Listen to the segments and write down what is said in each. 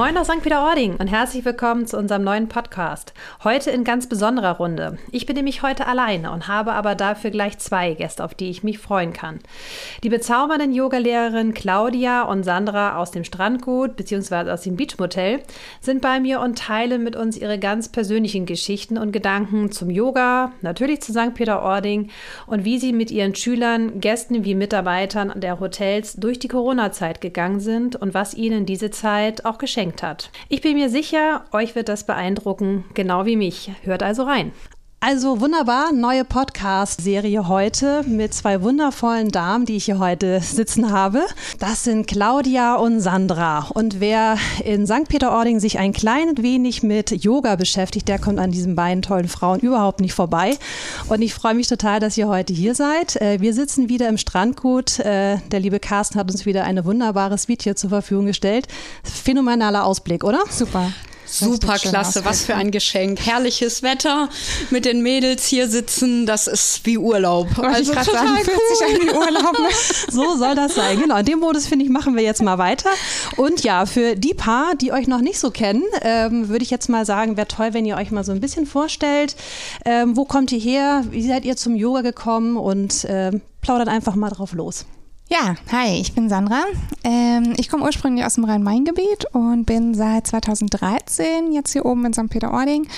Moin aus St. Peter-Ording und herzlich willkommen zu unserem neuen Podcast. Heute in ganz besonderer Runde. Ich bin nämlich heute alleine und habe aber dafür gleich zwei Gäste, auf die ich mich freuen kann. Die bezaubernden Yogalehrerin Claudia und Sandra aus dem Strandgut bzw. aus dem Beachmotel sind bei mir und teilen mit uns ihre ganz persönlichen Geschichten und Gedanken zum Yoga, natürlich zu St. Peter-Ording und wie sie mit ihren Schülern, Gästen wie Mitarbeitern der Hotels durch die Corona-Zeit gegangen sind und was ihnen diese Zeit auch geschenkt geschenkt hat. Ich bin mir sicher, euch wird das beeindrucken, genau wie mich. Hört also rein. Also wunderbar, neue Podcast-Serie heute mit zwei wundervollen Damen, die ich hier heute sitzen habe. Das sind Claudia und Sandra. Und wer in St. Peter-Ording sich ein klein wenig mit Yoga beschäftigt, der kommt an diesen beiden tollen Frauen überhaupt nicht vorbei. Und ich freue mich total, dass ihr heute hier seid. Äh, wir sitzen wieder im Strandgut. Äh, der liebe Carsten hat uns wieder ein wunderbares Video zur Verfügung gestellt. Phänomenaler Ausblick, oder? Super. Super klasse, was für ein Geschenk. Herrliches Wetter mit den Mädels hier sitzen, das ist wie Urlaub. Wollte also total sagen, cool. Sich Urlaub. Ne? so soll das sein. Genau, in dem Modus finde ich, machen wir jetzt mal weiter. Und ja, für die paar, die euch noch nicht so kennen, ähm, würde ich jetzt mal sagen, wäre toll, wenn ihr euch mal so ein bisschen vorstellt. Ähm, wo kommt ihr her? Wie seid ihr zum Yoga gekommen? Und ähm, plaudert einfach mal drauf los. Ja, hi, ich bin Sandra. Ähm, ich komme ursprünglich aus dem Rhein-Main-Gebiet und bin seit 2013 jetzt hier oben in St. Peter-Ording.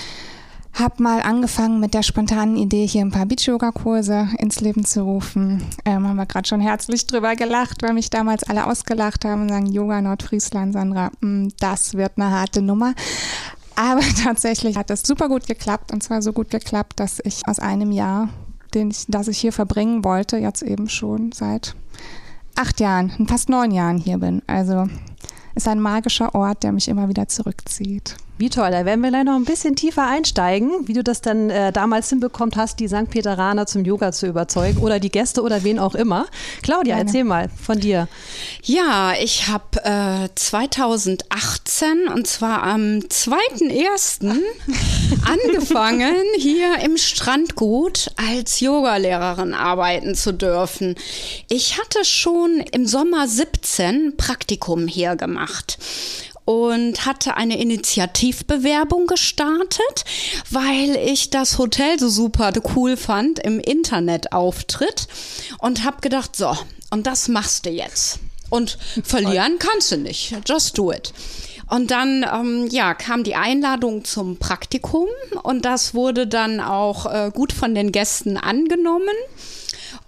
Hab mal angefangen mit der spontanen Idee, hier ein paar Beach-Yoga-Kurse ins Leben zu rufen. Ähm, haben wir gerade schon herzlich drüber gelacht, weil mich damals alle ausgelacht haben und sagen, Yoga Nordfriesland, Sandra, mh, mm, das wird eine harte Nummer. Aber tatsächlich hat das super gut geklappt und zwar so gut geklappt, dass ich aus einem Jahr, den ich, das ich hier verbringen wollte, jetzt eben schon seit acht Jahren, fast neun Jahren hier bin. Also ist ein magischer Ort, der mich immer wieder zurückzieht. Wie toll, da werden wir gleich noch ein bisschen tiefer einsteigen, wie du das dann äh, damals hinbekommen hast, die St. Peteraner zum Yoga zu überzeugen oder die Gäste oder wen auch immer. Claudia, Meine. erzähl mal von dir. Ja, ich habe äh, 2018 und zwar am 2.1. angefangen, hier im Strandgut als Yogalehrerin arbeiten zu dürfen. Ich hatte schon im Sommer 17 Praktikum hier gemacht und hatte eine Initiativbewerbung gestartet, weil ich das Hotel so super cool fand im Internetauftritt und habe gedacht, so, und das machst du jetzt. Und verlieren kannst du nicht. Just do it. Und dann ähm, ja, kam die Einladung zum Praktikum und das wurde dann auch äh, gut von den Gästen angenommen.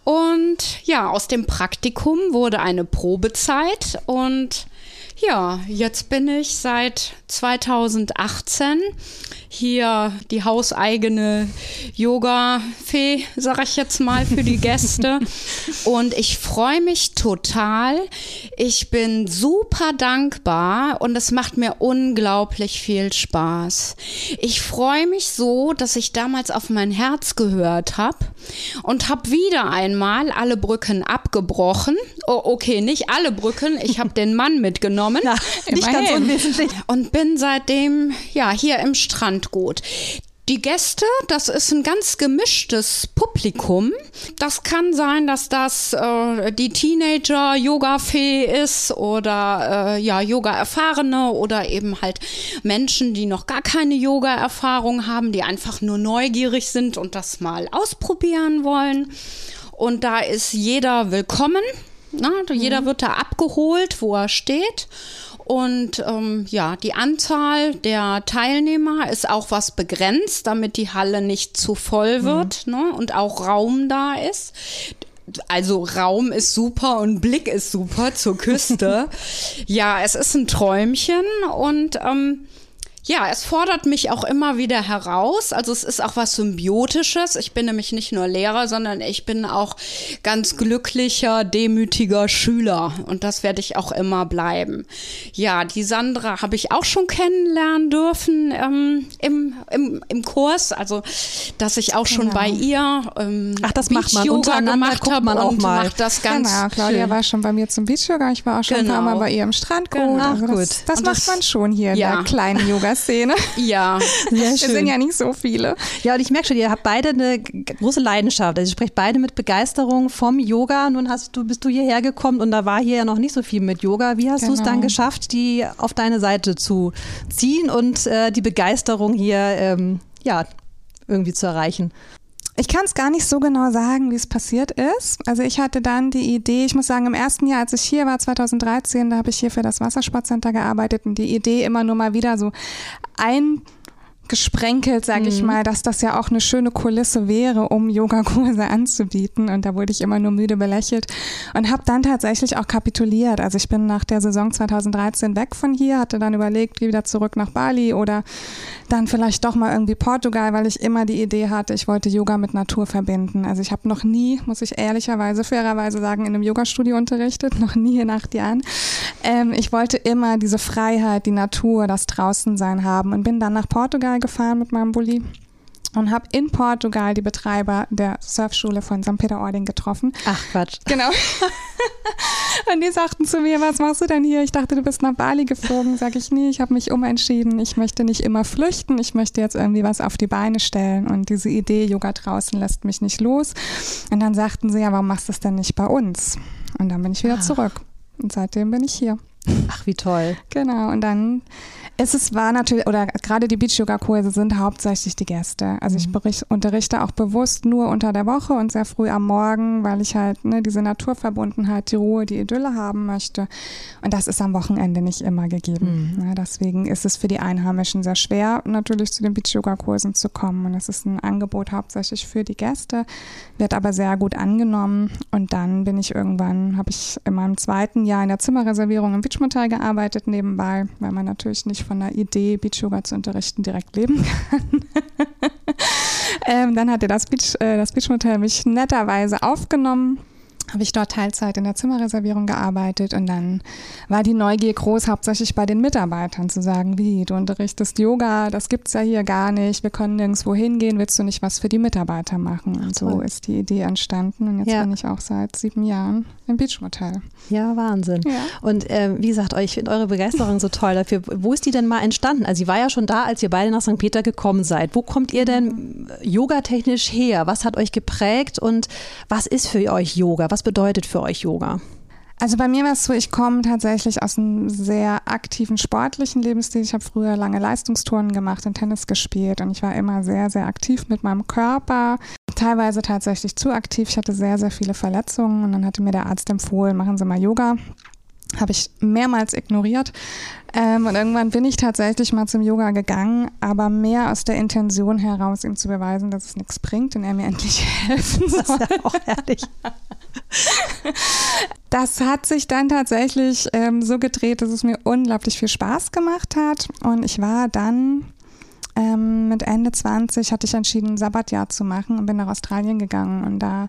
Und ja, aus dem Praktikum wurde eine Probezeit und ja, jetzt bin ich seit 2018 hier die hauseigene Yoga-Fee, sag ich jetzt mal, für die Gäste. und ich freue mich total. Ich bin super dankbar und es macht mir unglaublich viel Spaß. Ich freue mich so, dass ich damals auf mein Herz gehört habe und habe wieder einmal alle Brücken abgebrochen. Oh, okay, nicht alle Brücken. Ich habe den Mann mitgenommen. Na, nicht ganz unwesentlich. Und bin seitdem ja hier im Strandgut. Die Gäste, das ist ein ganz gemischtes Publikum. Das kann sein, dass das äh, die Teenager-Yoga-Fee ist oder äh, ja, Yoga-Erfahrene oder eben halt Menschen, die noch gar keine Yoga-Erfahrung haben, die einfach nur neugierig sind und das mal ausprobieren wollen. Und da ist jeder willkommen. Na, jeder mhm. wird da abgeholt, wo er steht. Und ähm, ja, die Anzahl der Teilnehmer ist auch was begrenzt, damit die Halle nicht zu voll mhm. wird mhm. ne? und auch Raum da ist. Also Raum ist super und Blick ist super zur Küste. ja, es ist ein Träumchen und ähm, ja, es fordert mich auch immer wieder heraus. Also es ist auch was Symbiotisches. Ich bin nämlich nicht nur Lehrer, sondern ich bin auch ganz glücklicher, demütiger Schüler. Und das werde ich auch immer bleiben. Ja, die Sandra habe ich auch schon kennenlernen dürfen ähm, im, im, im Kurs. Also, dass ich auch schon genau. bei ihr ähm, Ach, das macht man untereinander guckt man auch mal. Macht das ganz genau, Claudia schön. war schon bei mir zum Beach Yoga. Ich war auch schon genau. ein paar Mal genau. bei ihr im Strandgut. Genau. Ach, also gut. Das, das macht man schon hier ja. in der kleinen Yoga Yoga-Szene. Ja, Sehr schön. Wir sind ja nicht so viele. Ja, und ich merke schon, ihr habt beide eine große Leidenschaft. Also ihr sprecht beide mit Begeisterung vom Yoga. Nun hast du, bist du hierher gekommen und da war hier ja noch nicht so viel mit Yoga. Wie hast du es Genau. dann geschafft, die auf deine Seite zu ziehen und äh, die Begeisterung hier ähm, ja, irgendwie zu erreichen? Ich kann es gar nicht so genau sagen, wie es passiert ist. Also ich hatte dann die Idee, ich muss sagen, im ersten Jahr, als ich hier war, 2013, da habe ich hier für das Wassersportcenter gearbeitet und die Idee immer nur mal wieder so eingesprenkelt, sage ich mal, dass das ja auch eine schöne Kulisse wäre, um Yogakurse anzubieten. Und da wurde ich immer nur müde belächelt und habe dann tatsächlich auch kapituliert. Also ich bin nach der Saison 2013 weg von hier, hatte dann überlegt, wieder zurück nach Bali oder dann vielleicht doch mal irgendwie Portugal, weil ich immer die Idee hatte, ich wollte Yoga mit Natur verbinden. Also ich habe noch nie, muss ich ehrlicherweise, fairerweise sagen, in einem Yogastudio unterrichtet, noch nie in acht Jahren. Ähm, ich wollte immer diese Freiheit, die Natur, das Draußensein haben und bin dann nach Portugal gefahren mit meinem Bulli und habe in Portugal die Betreiber der Surfschule von St. Peter-Ording getroffen. Ach Quatsch. Genau. Und die sagten zu mir, was machst du denn hier? Ich dachte, du bist nach Bali geflogen. Sag ich, nee, ich habe mich umentschieden. Ich möchte nicht immer flüchten. Ich möchte jetzt irgendwie was auf die Beine stellen. Und diese Idee, Yoga draußen, lässt mich nicht los. Und dann sagten sie, ja, warum machst du es denn nicht bei uns? Und dann bin ich wieder zurück. Und seitdem bin ich hier. Ach, wie toll. Genau, und dann ist es war natürlich, oder gerade die Beach-Yoga-Kurse sind hauptsächlich die Gäste. Also ich berich, unterrichte auch bewusst nur unter der Woche und sehr früh am Morgen, weil ich halt ne, diese Naturverbundenheit, die Ruhe, die Idylle haben möchte. Und das ist am Wochenende nicht immer gegeben. Ja, deswegen ist es für die Einheimischen sehr schwer, natürlich zu den Beach-Yoga-Kursen zu kommen. Und es ist ein Angebot hauptsächlich für die Gäste, wird aber sehr gut angenommen. Und dann bin ich irgendwann, habe ich in meinem zweiten Jahr in der Zimmerreservierung im Beachmotel gearbeitet nebenbei, weil man natürlich nicht von der Idee, Beach Yoga zu unterrichten, direkt leben kann. ähm, dann hatte das, Beach, äh, das Beachmotel mich netterweise aufgenommen habe ich dort Teilzeit in der Zimmerreservierung gearbeitet und dann war die Neugier groß, hauptsächlich bei den Mitarbeitern zu sagen, wie, du unterrichtest Yoga, das gibt's ja hier gar nicht, wir können nirgendwo hingehen, willst du nicht was für die Mitarbeiter machen? Und so ist die Idee entstanden und jetzt Ja. bin ich auch seit sieben Jahren im Beachmotel. Ja, Wahnsinn. Ja. Und ähm, wie gesagt, ich finde eure Begeisterung so toll dafür. Wo ist die denn mal entstanden? Also sie war ja schon da, als ihr beide nach St. Peter gekommen seid. Wo kommt ihr denn äh, yogatechnisch her? Was hat euch geprägt und was ist für euch Yoga? Was bedeutet für euch Yoga? Also bei mir war es so, ich komme tatsächlich aus einem sehr aktiven sportlichen Lebensstil. Ich habe früher lange Leistungstouren gemacht und Tennis gespielt und ich war immer sehr, sehr aktiv mit meinem Körper. Teilweise tatsächlich zu aktiv. Ich hatte sehr, sehr viele Verletzungen und dann hatte mir der Arzt empfohlen, machen Sie mal Yoga. Habe ich mehrmals ignoriert. Ähm, und irgendwann bin ich tatsächlich mal zum Yoga gegangen, aber mehr aus der Intention heraus, ihm zu beweisen, dass es nichts bringt und er mir endlich helfen soll. Das ist ja auch herrlich. Das hat sich dann tatsächlich ähm, so gedreht, dass es mir unglaublich viel Spaß gemacht hat. Und ich war dann ähm, mit Ende 20, hatte ich entschieden, ein Sabbatjahr zu machen und bin nach Australien gegangen. Und da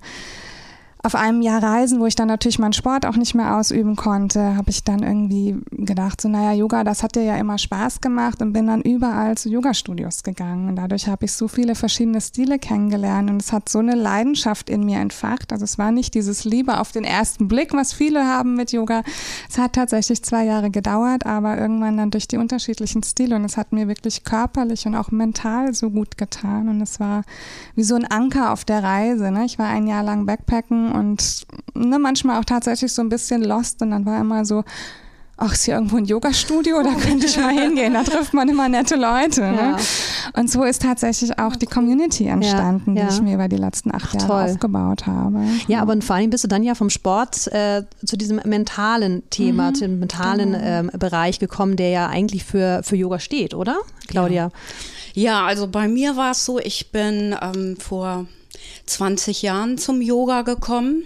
auf einem Jahr Reisen, wo ich dann natürlich meinen Sport auch nicht mehr ausüben konnte, habe ich dann irgendwie gedacht, so naja, Yoga, das hat dir ja immer Spaß gemacht und bin dann überall zu Yoga-Studios gegangen. Und dadurch habe ich so viele verschiedene Stile kennengelernt und es hat so eine Leidenschaft in mir entfacht. Also es war nicht dieses Liebe auf den ersten Blick, was viele haben mit Yoga. Es hat tatsächlich zwei Jahre gedauert, aber irgendwann dann durch die unterschiedlichen Stile und es hat mir wirklich körperlich und auch mental so gut getan. Und es war wie so ein Anker auf der Reise. Ne? Ich war ein Jahr lang Backpacken und ne, manchmal auch tatsächlich so ein bisschen lost und dann war immer so, ach, ist hier irgendwo ein Yoga-Studio? Da könnte ich mal hingehen. Da trifft man immer nette Leute. Ne? Ja. Und so ist tatsächlich auch die Community entstanden, ja. die ich mir über die letzten acht Jahre toll. aufgebaut habe. Ja, aber vor allem bist du dann ja vom Sport äh, zu diesem mentalen Thema, zu dem mentalen ähm, Bereich gekommen, der ja eigentlich für, für Yoga steht, oder, Claudia? Ja, also bei mir war es so, ich bin ähm, vor 20 Jahren zum Yoga gekommen.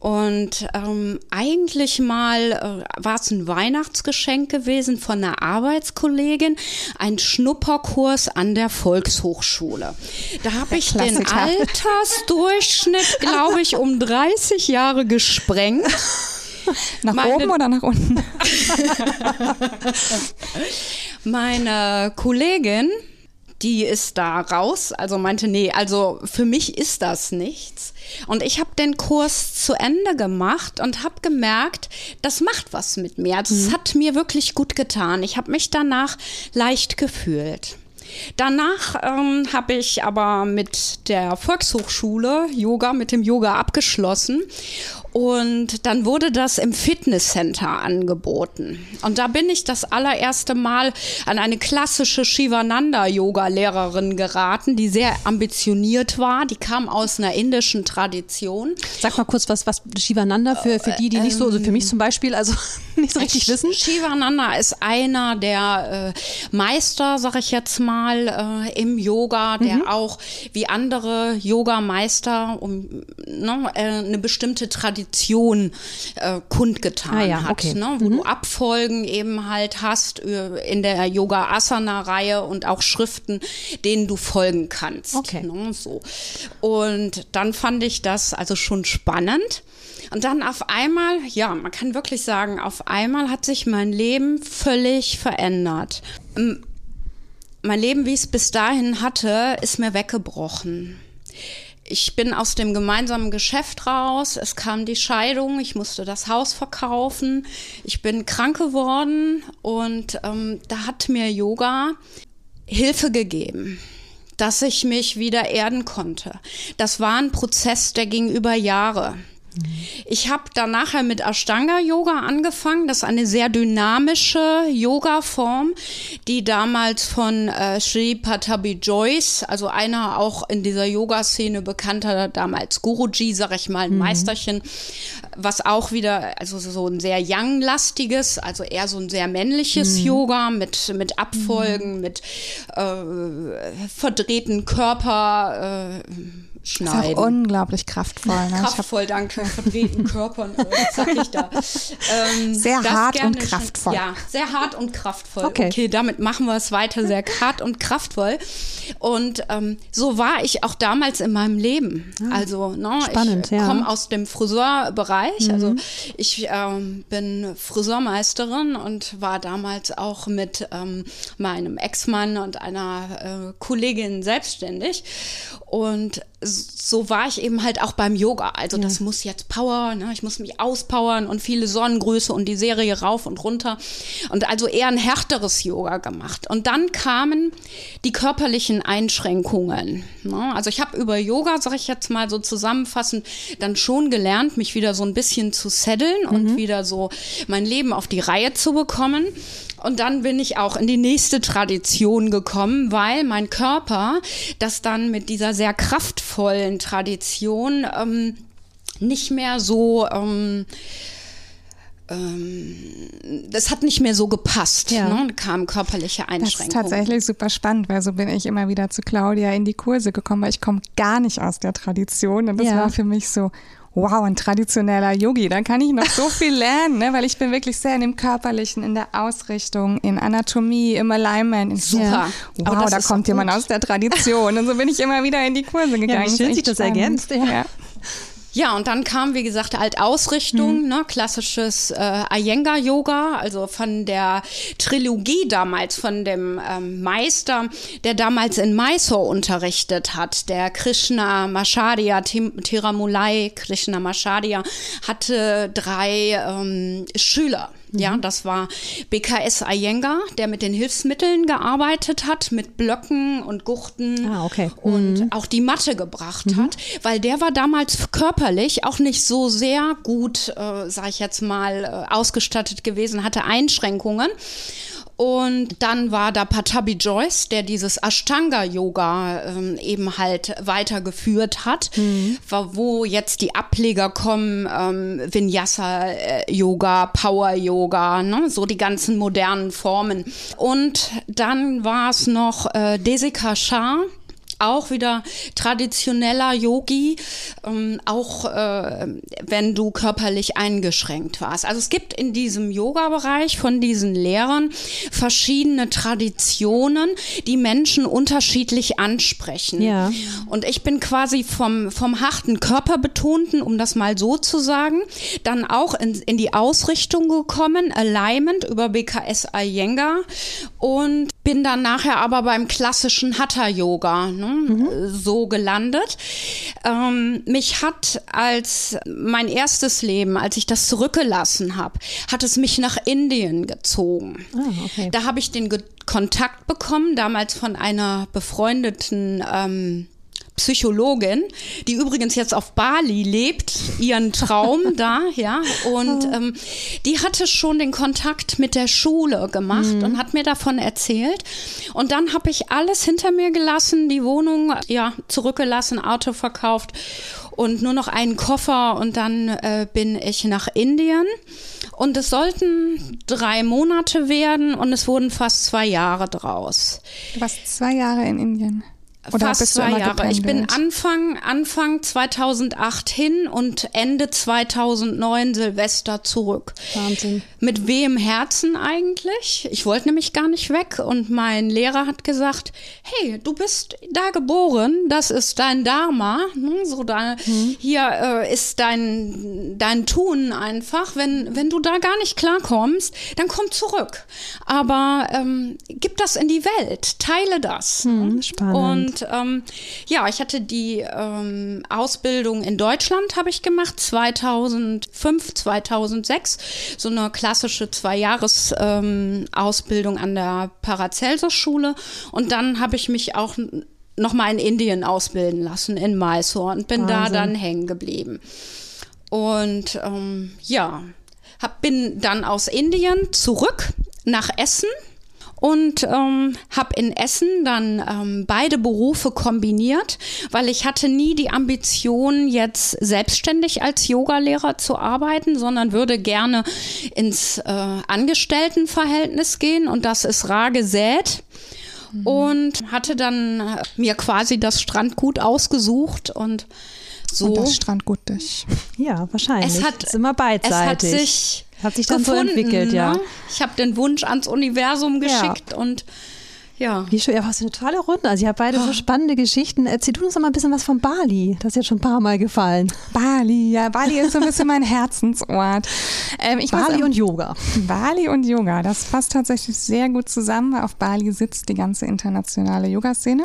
Und ähm, eigentlich mal äh, war es ein Weihnachtsgeschenk gewesen von einer Arbeitskollegin, ein Schnupperkurs an der Volkshochschule. Da habe ich den. Altersdurchschnitt, glaube ich, um 30 Jahre gesprengt. Nach Meine- oben oder nach unten? Meine Kollegin, die ist da raus, also meinte, nee, also für mich ist das nichts. Und ich habe den Kurs zu Ende gemacht und habe gemerkt, das macht was mit mir. Also es hat mir wirklich gut getan. Ich habe mich danach leicht gefühlt. Danach ähm, habe ich aber mit der Volkshochschule Yoga, mit dem Yoga abgeschlossen und dann wurde das im Fitnesscenter angeboten. Und da bin ich das allererste Mal an eine klassische Shivananda-Yoga-Lehrerin geraten, die sehr ambitioniert war. Die kam aus einer indischen Tradition. Sag mal kurz, was, was Shivananda für, für die, die nicht so, also für mich zum Beispiel, also nicht so richtig wissen. Shivananda ist einer der äh, Meister, sag ich jetzt mal, äh, im Yoga, der mhm. auch wie andere Yoga-Meister um ne, äh, eine bestimmte Tradition Tradition äh, kundgetan ah, ja, hat, okay. ne? wo mhm. du Abfolgen eben halt hast äh, in der Yoga-Asana-Reihe und auch Schriften, denen du folgen kannst. Okay. Ne? So. Und dann fand ich das also schon spannend. Und dann auf einmal, ja, man kann wirklich sagen, auf einmal hat sich mein Leben völlig verändert. Mein Leben, wie ich es bis dahin hatte, ist mir weggebrochen ich bin aus dem gemeinsamen Geschäft raus. Es kam die Scheidung. Ich musste das Haus verkaufen. Ich bin krank geworden und ähm, da hat mir Yoga Hilfe gegeben dass ich mich wieder erden konnte. Das war ein Prozess, der ging über Jahre. Ich habe dann nachher mit Ashtanga Yoga angefangen. Das ist eine sehr dynamische Yoga-Form, die damals von äh, Sri Patabi Joyce, also einer auch in dieser Yoga-Szene bekannter, damals Guruji, sag ich mal, ein mhm. Meisterchen, was auch wieder, also so ein sehr Yang-lastiges, also eher so ein sehr männliches mhm. Yoga mit, mit Abfolgen, mhm. mit äh, verdrehten Körper. Äh, schneiden. Ist auch unglaublich kraftvoll. Ne? Kraftvoll, danke. Verdrehten Körpern, äh, sag ich da. Ähm, sehr hart und kraftvoll. Schon, ja, sehr hart und kraftvoll. Okay. okay, damit machen wir es weiter. Sehr hart und kraftvoll. Und ähm, so war ich auch damals in meinem Leben. Ah, also, ne, Spannend, ich ja. komme aus dem Friseurbereich. Also, mhm. Also ich ähm, bin Friseurmeisterin und war damals auch mit ähm, meinem Ex-Mann und einer äh, Kollegin selbstständig. Und so war ich eben halt auch beim Yoga. Also ja. das muss jetzt Power, ne? ich muss mich auspowern und viele Sonnengröße und die Serie rauf und runter. Und also eher ein härteres Yoga gemacht. Und dann kamen die körperlichen Einschränkungen. Ne? Also ich habe über Yoga, sag ich jetzt mal so zusammenfassend, dann schon gelernt, mich wieder so ein bisschen zu setteln mhm. und wieder so mein Leben auf die Reihe zu bekommen. Und dann bin ich auch in die nächste Tradition gekommen, weil mein Körper das dann mit dieser sehr kraftvollen Tradition ähm, nicht mehr so ähm, ähm, das hat nicht mehr so gepasst. Ja. Ne? Kamen körperliche Einschränkungen. Das ist tatsächlich super spannend, weil so bin ich immer wieder zu Claudia in die Kurse gekommen, weil ich komme gar nicht aus der Tradition und das ja. war für mich so, wow, ein traditioneller Yogi, da kann ich noch so viel lernen, ne? weil ich bin wirklich sehr in dem Körperlichen, in der Ausrichtung, in Anatomie, im Alignment. In Super. Ja. Wow, da kommt jemand aus der Tradition. Und so bin ich immer wieder in die Kurse gegangen. Ja, wie schön sich das ergänzt. Ja. ja. Ja, und dann kam, wie gesagt, halt Ausrichtung, mhm. ne, klassisches äh, Iyengar-Yoga, also von der Trilogie damals, von dem ähm, Meister, der damals in Mysore unterrichtet hat, der Krishna Mashadia, Tiramulai Krishna Mashadia, hatte drei ähm, Schüler. Ja, mhm. das war BKS Iyengar, der mit den Hilfsmitteln gearbeitet hat, mit Blöcken und Gurten ah, okay. und mhm. auch die Matte gebracht mhm. hat, weil der war damals körperlich auch nicht so sehr gut, äh, sag ich jetzt mal, äh, ausgestattet gewesen, hatte Einschränkungen. Und dann war da Patabi Joyce, der dieses Ashtanga-Yoga ähm, eben halt weitergeführt hat, mhm. wo jetzt die Ableger kommen, ähm, Vinyasa-Yoga, Power-Yoga, ne? so die ganzen modernen Formen. Und dann war es noch äh, Desika Shah, auch wieder traditioneller Yogi, ähm, auch äh, wenn du körperlich eingeschränkt warst. Also es gibt in diesem Yoga-Bereich von diesen Lehrern verschiedene Traditionen, die Menschen unterschiedlich ansprechen. Ja. Und ich bin quasi vom, vom harten Körperbetonten, um das mal so zu sagen, dann auch in, in die Ausrichtung gekommen, Alignment über BKS Iyengar und bin dann nachher aber beim klassischen Hatha-Yoga ne, mhm. so gelandet. Ähm, mich hat als mein erstes Leben, als ich das zurückgelassen habe, hat es mich nach Indien gezogen. Ah, okay. Da habe ich den Ge Kontakt bekommen, damals von einer befreundeten ähm, Psychologin, die übrigens jetzt auf Bali lebt, ihren Traum da, ja. Und oh. ähm, die hatte schon den Kontakt mit der Schule gemacht mhm. und hat mir davon erzählt. Und dann habe ich alles hinter mir gelassen, die Wohnung ja zurückgelassen, Auto verkauft und nur noch einen Koffer und dann äh, bin ich nach Indien. Und es sollten drei Monate werden und es wurden fast zwei Jahre draus. Du warst zwei Jahre in Indien. Oder Fast zwei Jahre. Ich bin Anfang, Anfang 2008 hin und Ende 2009 Silvester zurück. Wahnsinn. Mit wem Herzen eigentlich? Ich wollte nämlich gar nicht weg und mein Lehrer hat gesagt, hey, du bist da geboren, das ist dein Dharma, ne? so da, mhm. hier äh, ist dein, dein Tun einfach. Wenn, wenn du da gar nicht klarkommst, dann komm zurück. Aber ähm, gib das in die Welt, teile das. Mhm, spannend. Und und ähm, ja, ich hatte die ähm, Ausbildung in Deutschland habe ich gemacht, 2005, 2006, so eine klassische Zwei-Jahres-Ausbildung ähm, an der Paracelsus-Schule. Und dann habe ich mich auch noch mal in Indien ausbilden lassen, in Mysore und bin Wahnsinn. da dann hängen geblieben. Und ähm, ja, hab, bin dann aus Indien zurück nach Essen und ähm, habe in Essen dann ähm, beide Berufe kombiniert, weil ich hatte nie die Ambition, jetzt selbstständig als Yogalehrer zu arbeiten, sondern würde gerne ins äh, Angestelltenverhältnis gehen und das ist rar gesät mhm. und hatte dann äh, mir quasi das Strandgut ausgesucht und so. Und das Strandgut dich. Ja, wahrscheinlich. Es hat, ist immer beidseitig. Es hat sich hat sich dann gefunden, so entwickelt, ja. Ne? Ich habe den Wunsch ans Universum geschickt ja. und ja. Wie schön, ja, was für eine tolle Runde. Also, ihr habt beide oh. so spannende Geschichten. Erzähl du uns noch mal ein bisschen was von Bali. Das ist jetzt schon ein paar Mal gefallen. Bali, ja, Bali ist so ein bisschen mein Herzensort. Ähm, Bali muss, und Yoga. Bali und Yoga, das passt tatsächlich sehr gut zusammen, weil auf Bali sitzt die ganze internationale Yoga-Szene.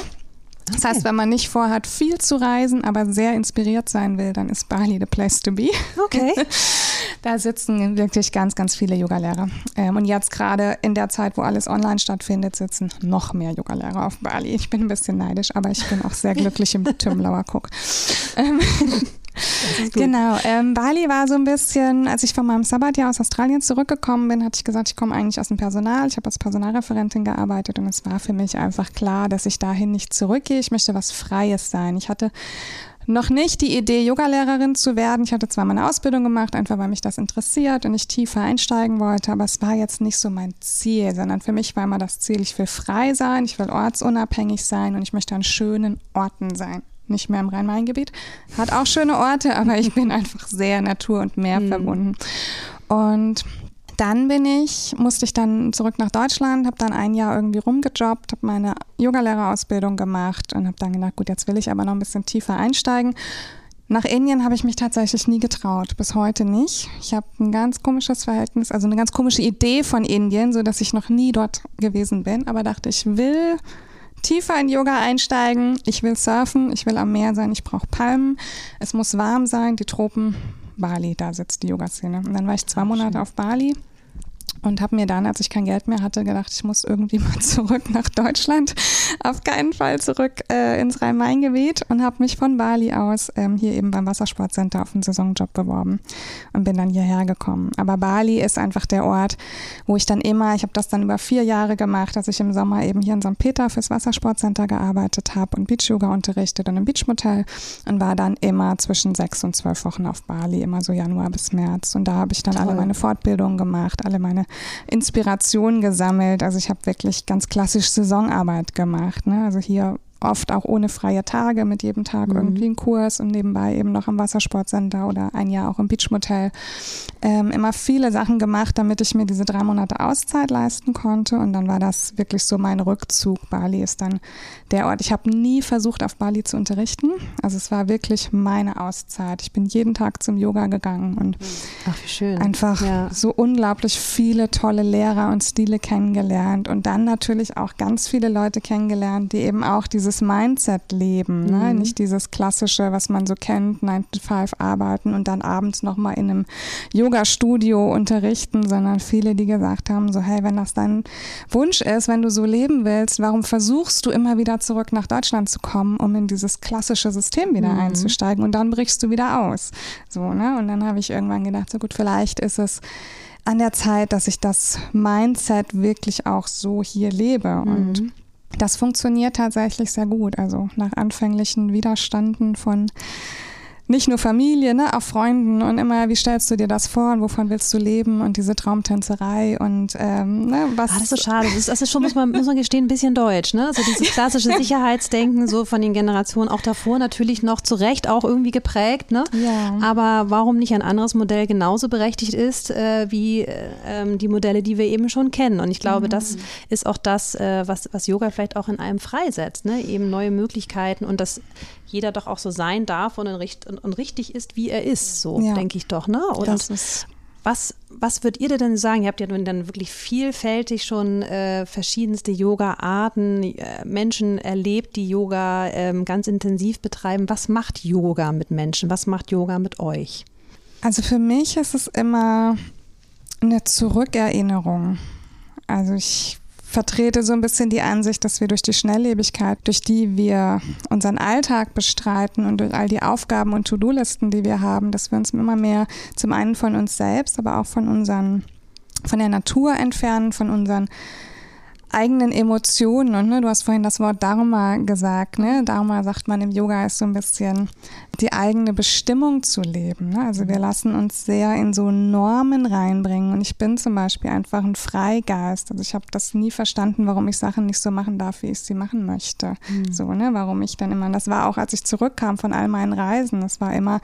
Das heißt, wenn man nicht vorhat, viel zu reisen, aber sehr inspiriert sein will, dann ist Bali the place to be. Okay. da sitzen wirklich ganz, ganz viele Yogalehrer. Ähm, und jetzt gerade in der Zeit, wo alles online stattfindet, sitzen noch mehr Yogalehrer auf Bali. Ich bin ein bisschen neidisch, aber ich bin auch sehr glücklich im Tümlauer Cook. Genau. Ähm, Bali war so ein bisschen, als ich von meinem Sabbatjahr aus Australien zurückgekommen bin, hatte ich gesagt, ich komme eigentlich aus dem Personal. Ich habe als Personalreferentin gearbeitet und es war für mich einfach klar, dass ich dahin nicht zurückgehe. Ich möchte was Freies sein. Ich hatte noch nicht die Idee, Yogalehrerin zu werden. Ich hatte zwar meine Ausbildung gemacht, einfach weil mich das interessiert und ich tiefer einsteigen wollte, aber es war jetzt nicht so mein Ziel, sondern für mich war immer das Ziel, ich will frei sein, ich will ortsunabhängig sein und ich möchte an schönen Orten sein nicht mehr im Rhein-Main-Gebiet. Hat auch schöne Orte, aber ich bin einfach sehr Natur und Meer mhm. verbunden. Und dann bin ich, musste ich dann zurück nach Deutschland, habe dann ein Jahr irgendwie rumgejobbt, habe meine Yogalehrerausbildung gemacht und habe dann gedacht, gut, jetzt will ich aber noch ein bisschen tiefer einsteigen. Nach Indien habe ich mich tatsächlich nie getraut, bis heute nicht. Ich habe ein ganz komisches Verhältnis, also eine ganz komische Idee von Indien, so dass ich noch nie dort gewesen bin, aber dachte, ich will tiefer in Yoga einsteigen. Ich will surfen, ich will am Meer sein, ich brauche Palmen. Es muss warm sein, die Tropen. Bali, da sitzt die Yoga-Szene. Und dann war ich zwei Monate auf Bali und habe mir dann, als ich kein Geld mehr hatte, gedacht, ich muss irgendwie mal zurück nach Deutschland, auf keinen Fall zurück äh, ins Rhein-Main-Gebiet und habe mich von Bali aus ähm, hier eben beim Wassersportcenter auf einen Saisonjob beworben und bin dann hierher gekommen. Aber Bali ist einfach der Ort, wo ich dann immer, ich habe das dann über vier Jahre gemacht, dass ich im Sommer eben hier in St. Peter fürs Wassersportcenter gearbeitet habe und Beach-Yoga unterrichtet und im Beachmotel und war dann immer zwischen sechs und zwölf Wochen auf Bali, immer so Januar bis März. Und da habe ich dann Toll. alle meine Fortbildungen gemacht, alle meine Inspiration gesammelt. Also ich habe wirklich ganz klassisch Saisonarbeit gemacht. Ne? Also hier oft auch ohne freie Tage, mit jedem Tag mhm. irgendwie einen Kurs und nebenbei eben noch am Wassersportcenter oder ein Jahr auch im Beachmotel. Ähm, immer viele Sachen gemacht, damit ich mir diese drei Monate Auszeit leisten konnte. Und dann war das wirklich so mein Rückzug. Bali ist dann der Ort. Ich habe nie versucht, auf Bali zu unterrichten. Also es war wirklich meine Auszeit. Ich bin jeden Tag zum Yoga gegangen und Ach, einfach ja. so unglaublich viele tolle Lehrer und Stile kennengelernt und dann natürlich auch ganz viele Leute kennengelernt, die eben auch diese dieses Mindset leben, ne? mhm. ne? nicht dieses klassische, was man so kennt, 9 to 5 arbeiten und dann abends nochmal in einem Yoga-Studio unterrichten, sondern viele, die gesagt haben, so hey, wenn das dein Wunsch ist, wenn du so leben willst, warum versuchst du immer wieder zurück nach Deutschland zu kommen, um in dieses klassische System wieder mhm. einzusteigen und dann brichst du wieder aus. So, ne? Und dann habe ich irgendwann gedacht, so gut, vielleicht ist es an der Zeit, dass ich das Mindset wirklich auch so hier lebe mhm. und das funktioniert tatsächlich sehr gut. Also nach anfänglichen Widerstanden von nicht nur Familie, ne, auch Freunden und immer, wie stellst du dir das vor und wovon willst du leben und diese Traumtänzerei und ähm, ne, was. Ah, das ist so schade. Das ist, das ist schon, muss man, muss man gestehen, ein bisschen deutsch, ne? So dieses klassische Sicherheitsdenken, so von den Generationen auch davor natürlich noch zu Recht auch irgendwie geprägt, ne? Ja. Aber warum nicht ein anderes Modell genauso berechtigt ist, äh, wie äh, die Modelle, die wir eben schon kennen? Und ich glaube, mhm. das ist auch das, äh, was, was Yoga vielleicht auch in einem freisetzt, ne? Eben neue Möglichkeiten und das jeder doch auch so sein darf und, und, und richtig ist, wie er ist, so ja. denke ich doch, ne? Und was, was würdet ihr denn sagen? Ihr habt ja nun dann wirklich vielfältig schon äh, verschiedenste Yoga-Arten, äh, Menschen erlebt, die Yoga ähm, ganz intensiv betreiben. Was macht Yoga mit Menschen? Was macht Yoga mit euch? Also für mich ist es immer eine Zurückerinnerung. Also ich vertrete so ein bisschen die Ansicht, dass wir durch die Schnelllebigkeit, durch die wir unseren Alltag bestreiten und durch all die Aufgaben und To-Do-Listen, die wir haben, dass wir uns immer mehr zum einen von uns selbst, aber auch von unseren, von der Natur entfernen, von unseren eigenen Emotionen. Und ne, du hast vorhin das Wort Dharma gesagt. Ne? Dharma sagt man im Yoga ist so ein bisschen die eigene Bestimmung zu leben. Ne? Also wir lassen uns sehr in so Normen reinbringen. Und ich bin zum Beispiel einfach ein Freigeist. Also ich habe das nie verstanden, warum ich Sachen nicht so machen darf, wie ich sie machen möchte. Mhm. So, ne? Warum ich dann immer, das war auch, als ich zurückkam von all meinen Reisen, das war immer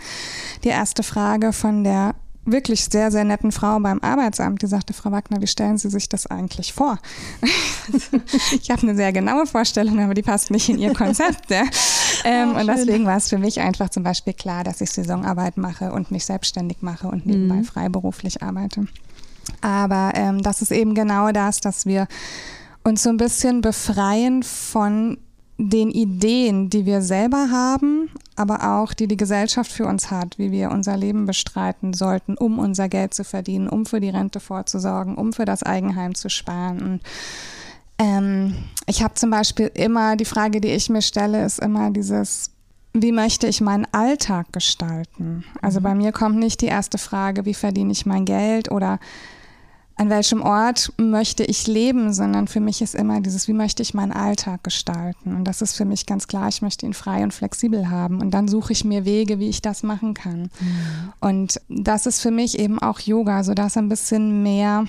die erste Frage von der wirklich sehr, sehr netten Frau beim Arbeitsamt, die sagte, Frau Wagner, wie stellen Sie sich das eigentlich vor? ich habe eine sehr genaue Vorstellung, aber die passt nicht in Ihr Konzept. Ja. Ähm, oh, und deswegen war es für mich einfach zum Beispiel klar, dass ich Saisonarbeit mache und mich selbstständig mache und nebenbei mhm. freiberuflich arbeite. Aber ähm, das ist eben genau das, dass wir uns so ein bisschen befreien von den Ideen, die wir selber haben, aber auch die die Gesellschaft für uns hat, wie wir unser Leben bestreiten sollten, um unser Geld zu verdienen, um für die Rente vorzusorgen, um für das Eigenheim zu sparen. Und, ähm, ich habe zum Beispiel immer die Frage, die ich mir stelle, ist immer dieses, wie möchte ich meinen Alltag gestalten? Also mhm. bei mir kommt nicht die erste Frage, wie verdiene ich mein Geld oder an welchem Ort möchte ich leben, sondern für mich ist immer dieses, wie möchte ich meinen Alltag gestalten. Und das ist für mich ganz klar, ich möchte ihn frei und flexibel haben. Und dann suche ich mir Wege, wie ich das machen kann. Mhm. Und das ist für mich eben auch Yoga, so das ein bisschen mehr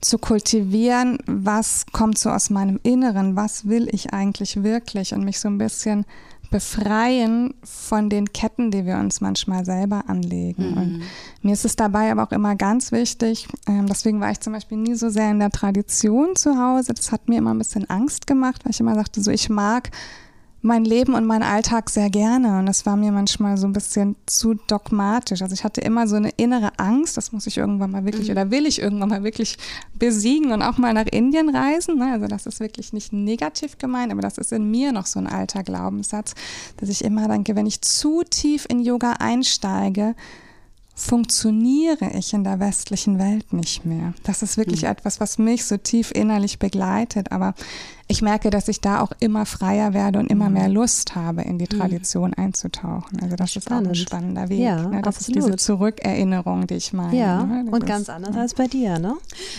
zu kultivieren, was kommt so aus meinem Inneren, was will ich eigentlich wirklich und mich so ein bisschen befreien von den Ketten, die wir uns manchmal selber anlegen. Mhm. Und mir ist es dabei aber auch immer ganz wichtig, ähm, deswegen war ich zum Beispiel nie so sehr in der Tradition zu Hause. Das hat mir immer ein bisschen Angst gemacht, weil ich immer sagte, so ich mag mein Leben und meinen Alltag sehr gerne und das war mir manchmal so ein bisschen zu dogmatisch. Also ich hatte immer so eine innere Angst, das muss ich irgendwann mal wirklich mhm. oder will ich irgendwann mal wirklich besiegen und auch mal nach Indien reisen. Ne? Also das ist wirklich nicht negativ gemeint, aber das ist in mir noch so ein alter Glaubenssatz, dass ich immer denke, wenn ich zu tief in Yoga einsteige, funktioniere ich in der westlichen Welt nicht mehr. Das ist wirklich mhm. etwas, was mich so tief innerlich begleitet. Aber ich merke, dass ich da auch immer freier werde und immer mhm. mehr Lust habe, in die mhm. Tradition mhm. einzutauchen. Also das Spannend. ist auch ein spannender Weg. Ja, ne? Das absolut. ist diese Zurückerinnerung, die ich meine. Ja, ne? und ganz anders als bei dir, ne?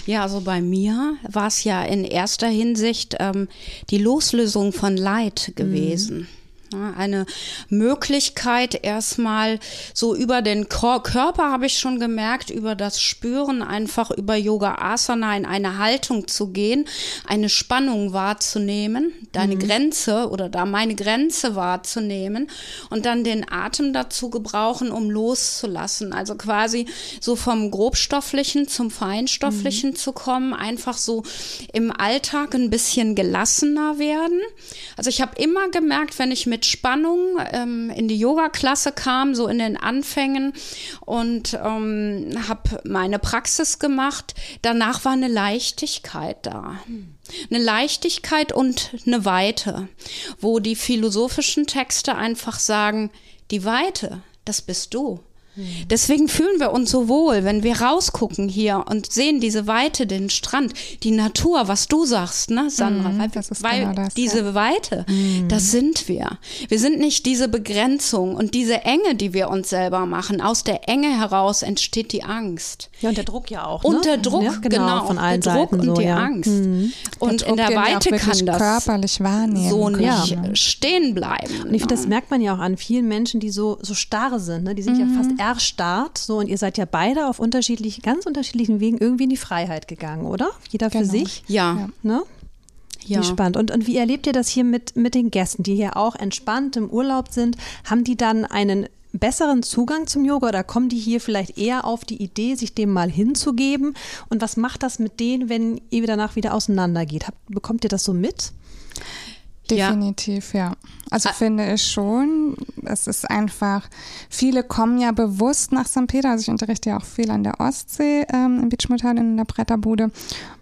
Ja, also bei mir war es ja in erster Hinsicht ähm, die Loslösung von Leid gewesen. Mhm. Ja, eine Möglichkeit erstmal so über den Körper habe ich schon gemerkt, über das Spüren einfach über Yoga Asana in eine Haltung zu gehen, eine Spannung wahrzunehmen, deine mhm. Grenze oder da meine Grenze wahrzunehmen und dann den Atem dazu gebrauchen, um loszulassen. Also quasi so vom grobstofflichen zum feinstofflichen mhm. zu kommen, einfach so im Alltag ein bisschen gelassener werden. Also ich habe immer gemerkt, wenn ich mit Spannung ähm, in die Yoga-Klasse kam, so in den Anfängen und ähm, habe meine Praxis gemacht. Danach war eine Leichtigkeit da. Eine Leichtigkeit und eine Weite, wo die philosophischen Texte einfach sagen, die Weite, das bist du. Deswegen fühlen wir uns so wohl, wenn wir rausgucken hier und sehen diese Weite, den Strand, die Natur, was du sagst, ne, Sandra? Mhm, weil, weil genau das, diese ja. Weite, mhm. das sind wir. Wir sind nicht diese Begrenzung und diese Enge, die wir uns selber machen. Aus der Enge heraus entsteht die Angst. Ja, und der Druck ja auch. Ne? Und der Druck, ja, genau, genau, von allen der Druck Seiten und so, die ja. Angst. Mhm. Und der in der Weite kann das körperlich wahrnehmen so nicht ja. stehen bleiben. Und ich finde, das merkt man ja auch an vielen Menschen, die so, so starr sind. Ne? Die sind ja mhm. fast erstarrt. So, und ihr seid ja beide auf unterschiedlich, ganz unterschiedlichen Wegen irgendwie in die Freiheit gegangen, oder? Jeder genau. für sich. Ja. Ne? Ja. Wie spannend. Und, und wie erlebt ihr das hier mit, mit den Gästen, die hier auch entspannt im Urlaub sind? Haben die dann einen besseren Zugang zum Yoga oder kommen die hier vielleicht eher auf die Idee, sich dem mal hinzugeben? Und was macht das mit denen, wenn ihr danach wieder auseinandergeht? Habt, bekommt ihr das so mit? Definitiv, ja. ja. Also ah. finde ich schon. Es ist einfach, viele kommen ja bewusst nach St. Peter. Also ich unterrichte ja auch viel an der Ostsee ähm, im Beachmotel in der Bretterbude.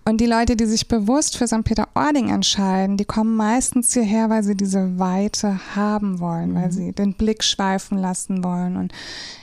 Und die Leute, die sich bewusst für St. Peter-Ording entscheiden, die kommen meistens hierher, weil sie diese Weite haben wollen, weil mhm. sie den Blick schweifen lassen wollen. Und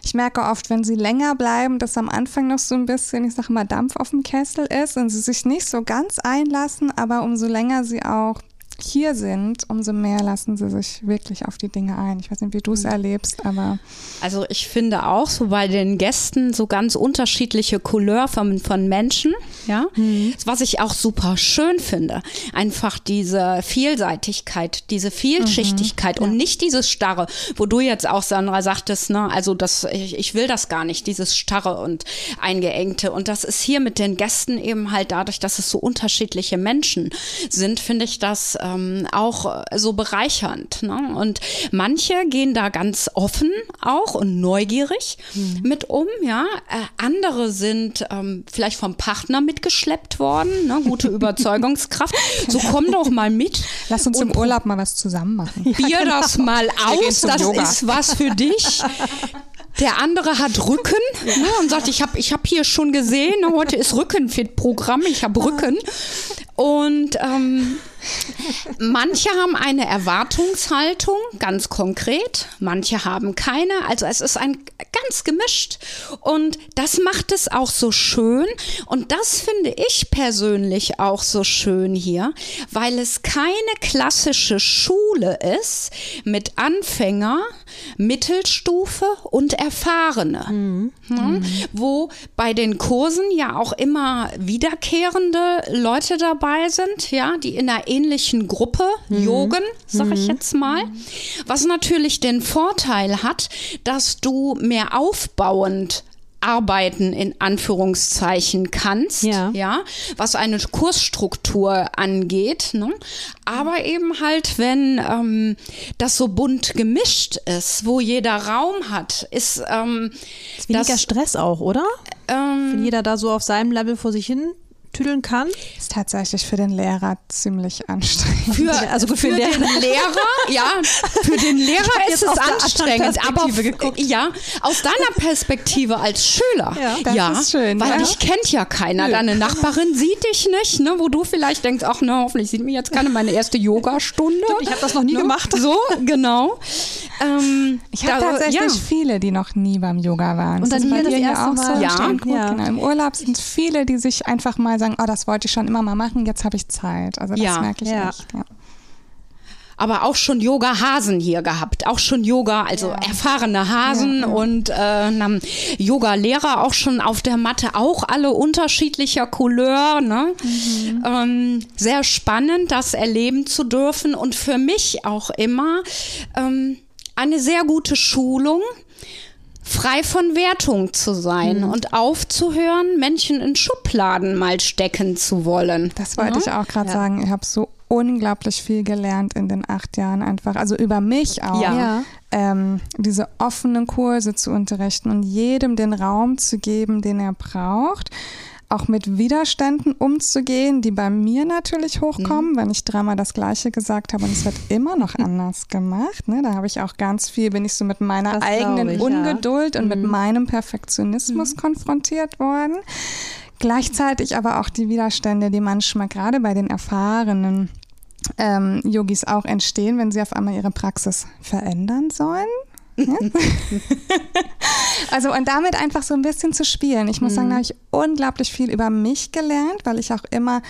ich merke oft, wenn sie länger bleiben, dass am Anfang noch so ein bisschen, ich sage mal, Dampf auf dem Kessel ist und sie sich nicht so ganz einlassen, aber umso länger sie auch hier sind, umso mehr lassen sie sich wirklich auf die Dinge ein. Ich weiß nicht, wie du es mhm. erlebst, aber. Also ich finde auch so bei den Gästen so ganz unterschiedliche Couleur von, von Menschen, ja. Mhm. Was ich auch super schön finde. Einfach diese Vielseitigkeit, diese Vielschichtigkeit mhm. und ja. nicht dieses Starre, wo du jetzt auch, Sandra, sagtest, ne, also das, ich, ich will das gar nicht, dieses Starre und Eingeengte. Und das ist hier mit den Gästen eben halt dadurch, dass es so unterschiedliche Menschen sind, finde ich das ähm, auch so bereichernd. Ne? Und manche gehen da ganz offen auch und neugierig mhm. mit um. Ja, äh, andere sind ähm, vielleicht vom Partner mitgeschleppt worden. Ne? Gute Überzeugungskraft. So komm doch mal mit. Lass uns im Urlaub mal was zusammen machen. Bier genau. das mal aus. Das Yoga. ist was für dich. Der andere hat Rücken ne, und sagt, ich habe ich hab hier schon gesehen, heute ist Rückenfit-Programm, ich habe Rücken. Und ähm, manche haben eine Erwartungshaltung, ganz konkret, manche haben keine. Also es ist ein ganz gemischt. Und das macht es auch so schön. Und das finde ich persönlich auch so schön hier, weil es keine klassische Schule ist mit Anfänger, Mittelstufe und Erfahrene. Mhm. Mhm. Wo bei den Kursen ja auch immer wiederkehrende Leute dabei sind, ja, die in einer ähnlichen Gruppe mhm. Yogen, sag ich mhm. jetzt mal. Was natürlich den Vorteil hat, dass du mehr aufbauend arbeiten in Anführungszeichen kannst, ja, ja was eine Kursstruktur angeht. Ne? Aber eben halt, wenn ähm, das so bunt gemischt ist, wo jeder Raum hat, ist, ähm, ist weniger das, Stress auch, oder? Ähm, wenn jeder da so auf seinem Level vor sich hin tüdeln kann. Ist tatsächlich für den Lehrer ziemlich anstrengend. Für, also für, für den Lehrer, ja, für den Lehrer ist es anstrengend. Aber geguckt. ja, aus deiner Perspektive als Schüler, ja, das ja ist schön, weil ja. dich kennt ja keiner. Nö. Deine Nachbarin sieht dich nicht, ne, wo du vielleicht denkst, ach ne, hoffentlich sieht mich jetzt keine meine erste Yogastunde. Ich habe das noch nie ne? gemacht. So, genau. Ähm, ich habe tatsächlich ja. viele, die noch nie beim Yoga waren. Und dann hier das erste Mal. So ja. ja. Genau. Im Urlaub sind viele, die sich einfach mal sagen, oh, das wollte ich schon immer mal machen, jetzt habe ich Zeit. Also das ja. merke ich ja. echt. Ja. aber auch schon Yoga-Hasen hier gehabt. Auch schon Yoga, also ja. erfahrene Hasen und äh, Yoga-Lehrer auch schon auf der Matte, auch alle unterschiedlicher Couleur. Ne? Mhm. Ähm, sehr spannend, das erleben zu dürfen und für mich auch immer ähm, eine sehr gute Schulung frei von Wertung zu sein mhm. und aufzuhören, Menschen in Schubladen mal stecken zu wollen. Das wollte ja? ich auch gerade ja. sagen. Ich habe so unglaublich viel gelernt in den acht Jahren einfach, also über mich auch. Ja. Ähm, diese offenen Kurse zu unterrichten und jedem den Raum zu geben, den er braucht auch mit Widerständen umzugehen, die bei mir natürlich hochkommen, mhm. wenn ich dreimal das Gleiche gesagt habe und es wird immer noch anders gemacht. Ne? Da habe ich auch ganz viel, bin ich so mit meiner das eigenen ich, Ungeduld ja. und mhm. mit meinem Perfektionismus mhm. konfrontiert worden. Gleichzeitig aber auch die Widerstände, die manchmal gerade bei den erfahrenen ähm, Yogis auch entstehen, wenn sie auf einmal ihre Praxis verändern sollen. also und damit einfach so ein bisschen zu spielen. Ich muss mhm. sagen, da habe ich unglaublich viel über mich gelernt, weil ich auch immer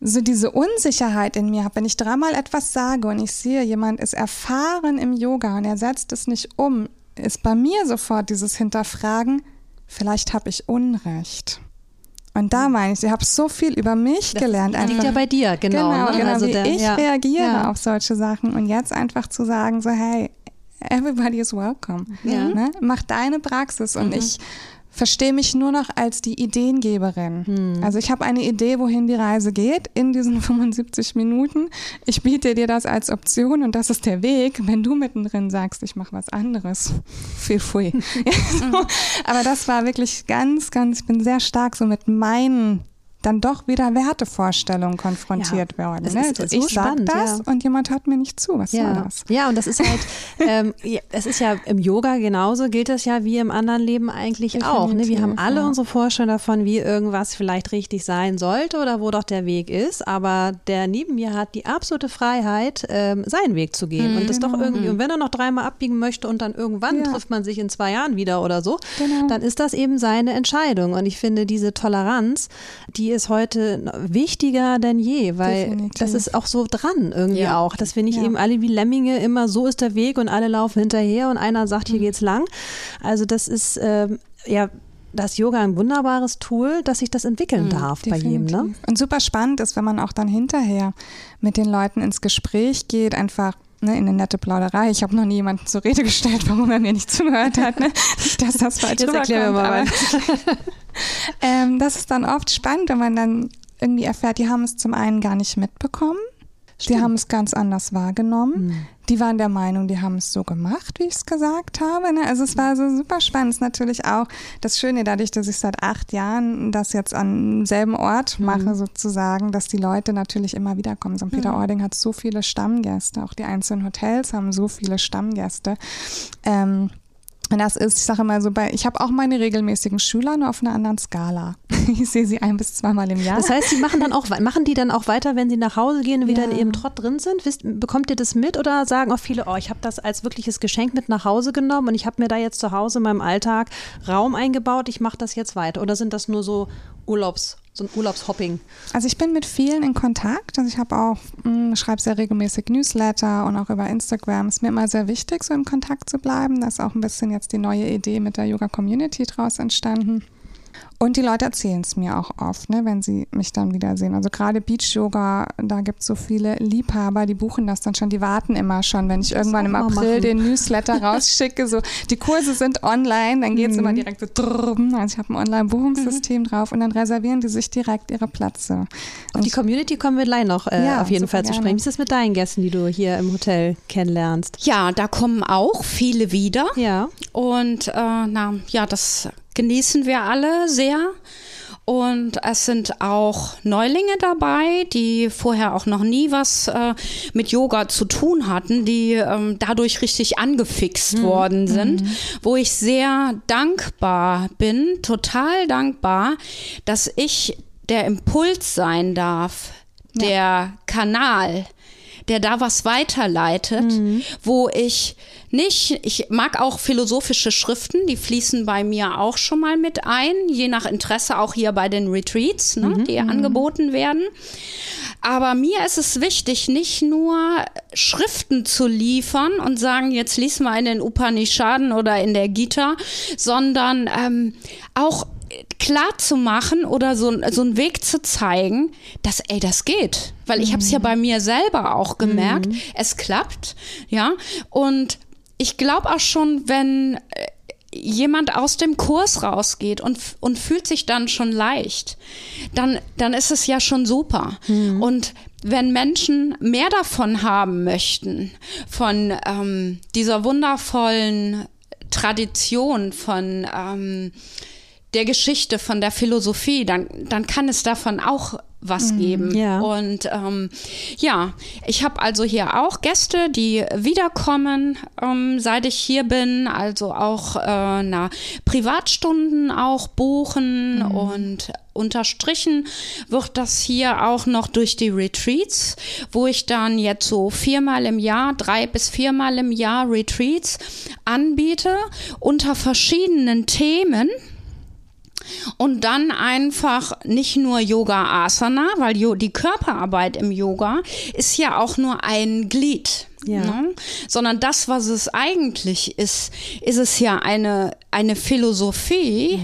so diese Unsicherheit in mir habe, wenn ich dreimal etwas sage und ich sehe, jemand ist erfahren im Yoga und er setzt es nicht um, ist bei mir sofort dieses Hinterfragen, vielleicht habe ich Unrecht. Und da meine ich, ich habe so viel über mich das gelernt. Das liegt ja bei dir, genau. Genau, ne? genau also wie der, ich ja. reagiere ja. auf solche Sachen. Und jetzt einfach zu sagen, so hey, everybody is welcome. Ja. Ne? Mach deine Praxis und mhm. ich verstehe mich nur noch als die Ideengeberin. Mhm. Also ich habe eine Idee, wohin die Reise geht in diesen 75 Minuten. Ich biete dir das als Option und das ist der Weg. Wenn du mittendrin sagst, ich mache was anderes, feel free. so. Aber das war wirklich ganz, ganz, ich bin sehr stark so mit meinen dann doch wieder Wertevorstellungen konfrontiert ja, werden. Ne? also ich sage das ja. und jemand hört mir nicht zu. Was ja. soll das? Ja, und das ist halt, ähm, es ist ja im Yoga genauso, gilt das ja wie im anderen Leben eigentlich Definitiv, auch. Ne? Wir haben alle ja. unsere Vorstellungen davon, wie irgendwas vielleicht richtig sein sollte oder wo doch der Weg ist. Aber der neben mir hat die absolute Freiheit, ähm, seinen Weg zu gehen. Mhm. Und das doch irgendwie, und wenn er noch dreimal abbiegen möchte und dann irgendwann trifft man sich in zwei Jahren wieder oder so, genau. dann ist das eben seine Entscheidung. Und ich finde diese Toleranz, die ist heute wichtiger denn je, weil Definitiv. das ist auch so dran irgendwie ja. auch, dass wir nicht ja. eben alle wie Lemminge immer so ist der Weg und alle laufen hinterher und einer sagt, hier mhm. geht's lang. Also das ist ähm, ja das Yoga ein wunderbares Tool, dass sich das entwickeln mhm, darf definitiv. bei jedem. Ne? Und super spannend ist, wenn man auch dann hinterher mit den Leuten ins Gespräch geht, einfach ne, in eine nette Plauderei. Ich habe noch nie jemanden zur Rede gestellt, warum er mir nicht zugehört hat. Ne? Nicht, dass das falsch Jetzt erklären wir mal. ähm, das ist dann oft spannend, wenn man dann irgendwie erfährt, die haben es zum einen gar nicht mitbekommen Stimmt. Die haben es ganz anders wahrgenommen. Mhm. Die waren der Meinung, die haben es so gemacht, wie ich es gesagt habe. Ne? Also es war so super spannend. Es ist natürlich auch das Schöne, dadurch, dass ich seit acht Jahren das jetzt an selben Ort mhm. mache, sozusagen, dass die Leute natürlich immer wieder kommen. St. Peter-Ording mhm. hat so viele Stammgäste. Auch die einzelnen Hotels haben so viele Stammgäste. Ähm, das ist, ich sage mal so, bei, ich habe auch meine regelmäßigen Schüler nur auf einer anderen Skala. Ich sehe sie ein bis zweimal im Jahr. Das heißt, die machen dann auch, machen die dann auch weiter, wenn sie nach Hause gehen und wieder ja. in ihrem Trott drin sind? Wisst, bekommt ihr das mit oder sagen auch viele, oh, ich habe das als wirkliches Geschenk mit nach Hause genommen und ich habe mir da jetzt zu Hause in meinem Alltag Raum eingebaut, ich mache das jetzt weiter? Oder sind das nur so Urlaubs- so ein Urlaubshopping? Also ich bin mit vielen in Kontakt. Also ich habe auch, mh, mm, schreibe sehr regelmäßig Newsletter und auch über Instagram. Ist mir immer sehr wichtig, so im Kontakt zu bleiben. Da ist auch ein bisschen jetzt die neue Idee mit der Yoga Community draus entstanden. Und die Leute erzählen es mir auch oft, ne, wenn sie mich dann wiedersehen. Also gerade Beach Yoga, da gibt es so viele Liebhaber, die buchen das dann schon, die warten immer schon, wenn ich irgendwann im April machen. den Newsletter rausschicke. So, die Kurse sind online, dann geht es mhm. immer direkt so drüben. Also ich habe ein Online-Buchungssystem mhm. drauf und dann reservieren die sich direkt ihre Plätze. Auf die Community kommen wir gleich noch äh, ja, auf jeden Fall zu sprechen. Wie ist das mit deinen Gästen, die du hier im Hotel kennenlernst? Ja, da kommen auch viele wieder. Ja. Und äh, na, ja, das genießen wir alle sehr. Und es sind auch Neulinge dabei, die vorher auch noch nie was äh, mit Yoga zu tun hatten, die ähm, dadurch richtig angefixt mhm. worden sind, mhm. wo ich sehr dankbar bin, total dankbar, dass ich der Impuls sein darf, ja. der Kanal, der da was weiterleitet, mhm. wo ich nicht, ich mag auch philosophische Schriften, die fließen bei mir auch schon mal mit ein, je nach Interesse auch hier bei den Retreats, ne, mhm. die mhm. angeboten werden. Aber mir ist es wichtig, nicht nur Schriften zu liefern und sagen, jetzt lies mal in den Upanishaden oder in der Gita, sondern ähm, auch klar zu machen oder so, so einen Weg zu zeigen, dass, ey, das geht. Weil ich habe es ja mhm. bei mir selber auch gemerkt, mhm. es klappt, ja. Und ich glaube auch schon, wenn äh, jemand aus dem Kurs rausgeht und, und fühlt sich dann schon leicht, dann, dann ist es ja schon super. Mhm. Und wenn Menschen mehr davon haben möchten, von ähm, dieser wundervollen Tradition, von ähm, der Geschichte, von der Philosophie, dann, dann kann es davon auch was mhm, geben. Ja. Und ähm, ja, ich habe also hier auch Gäste, die wiederkommen, ähm, seit ich hier bin, also auch äh, na, Privatstunden auch buchen mhm. und unterstrichen wird das hier auch noch durch die Retreats, wo ich dann jetzt so viermal im Jahr, drei bis viermal im Jahr Retreats anbiete unter verschiedenen Themen und dann einfach nicht nur Yoga Asana, weil die Körperarbeit im Yoga ist ja auch nur ein Glied. Ja. Ne? Sondern das, was es eigentlich ist, ist es ja eine, eine Philosophie,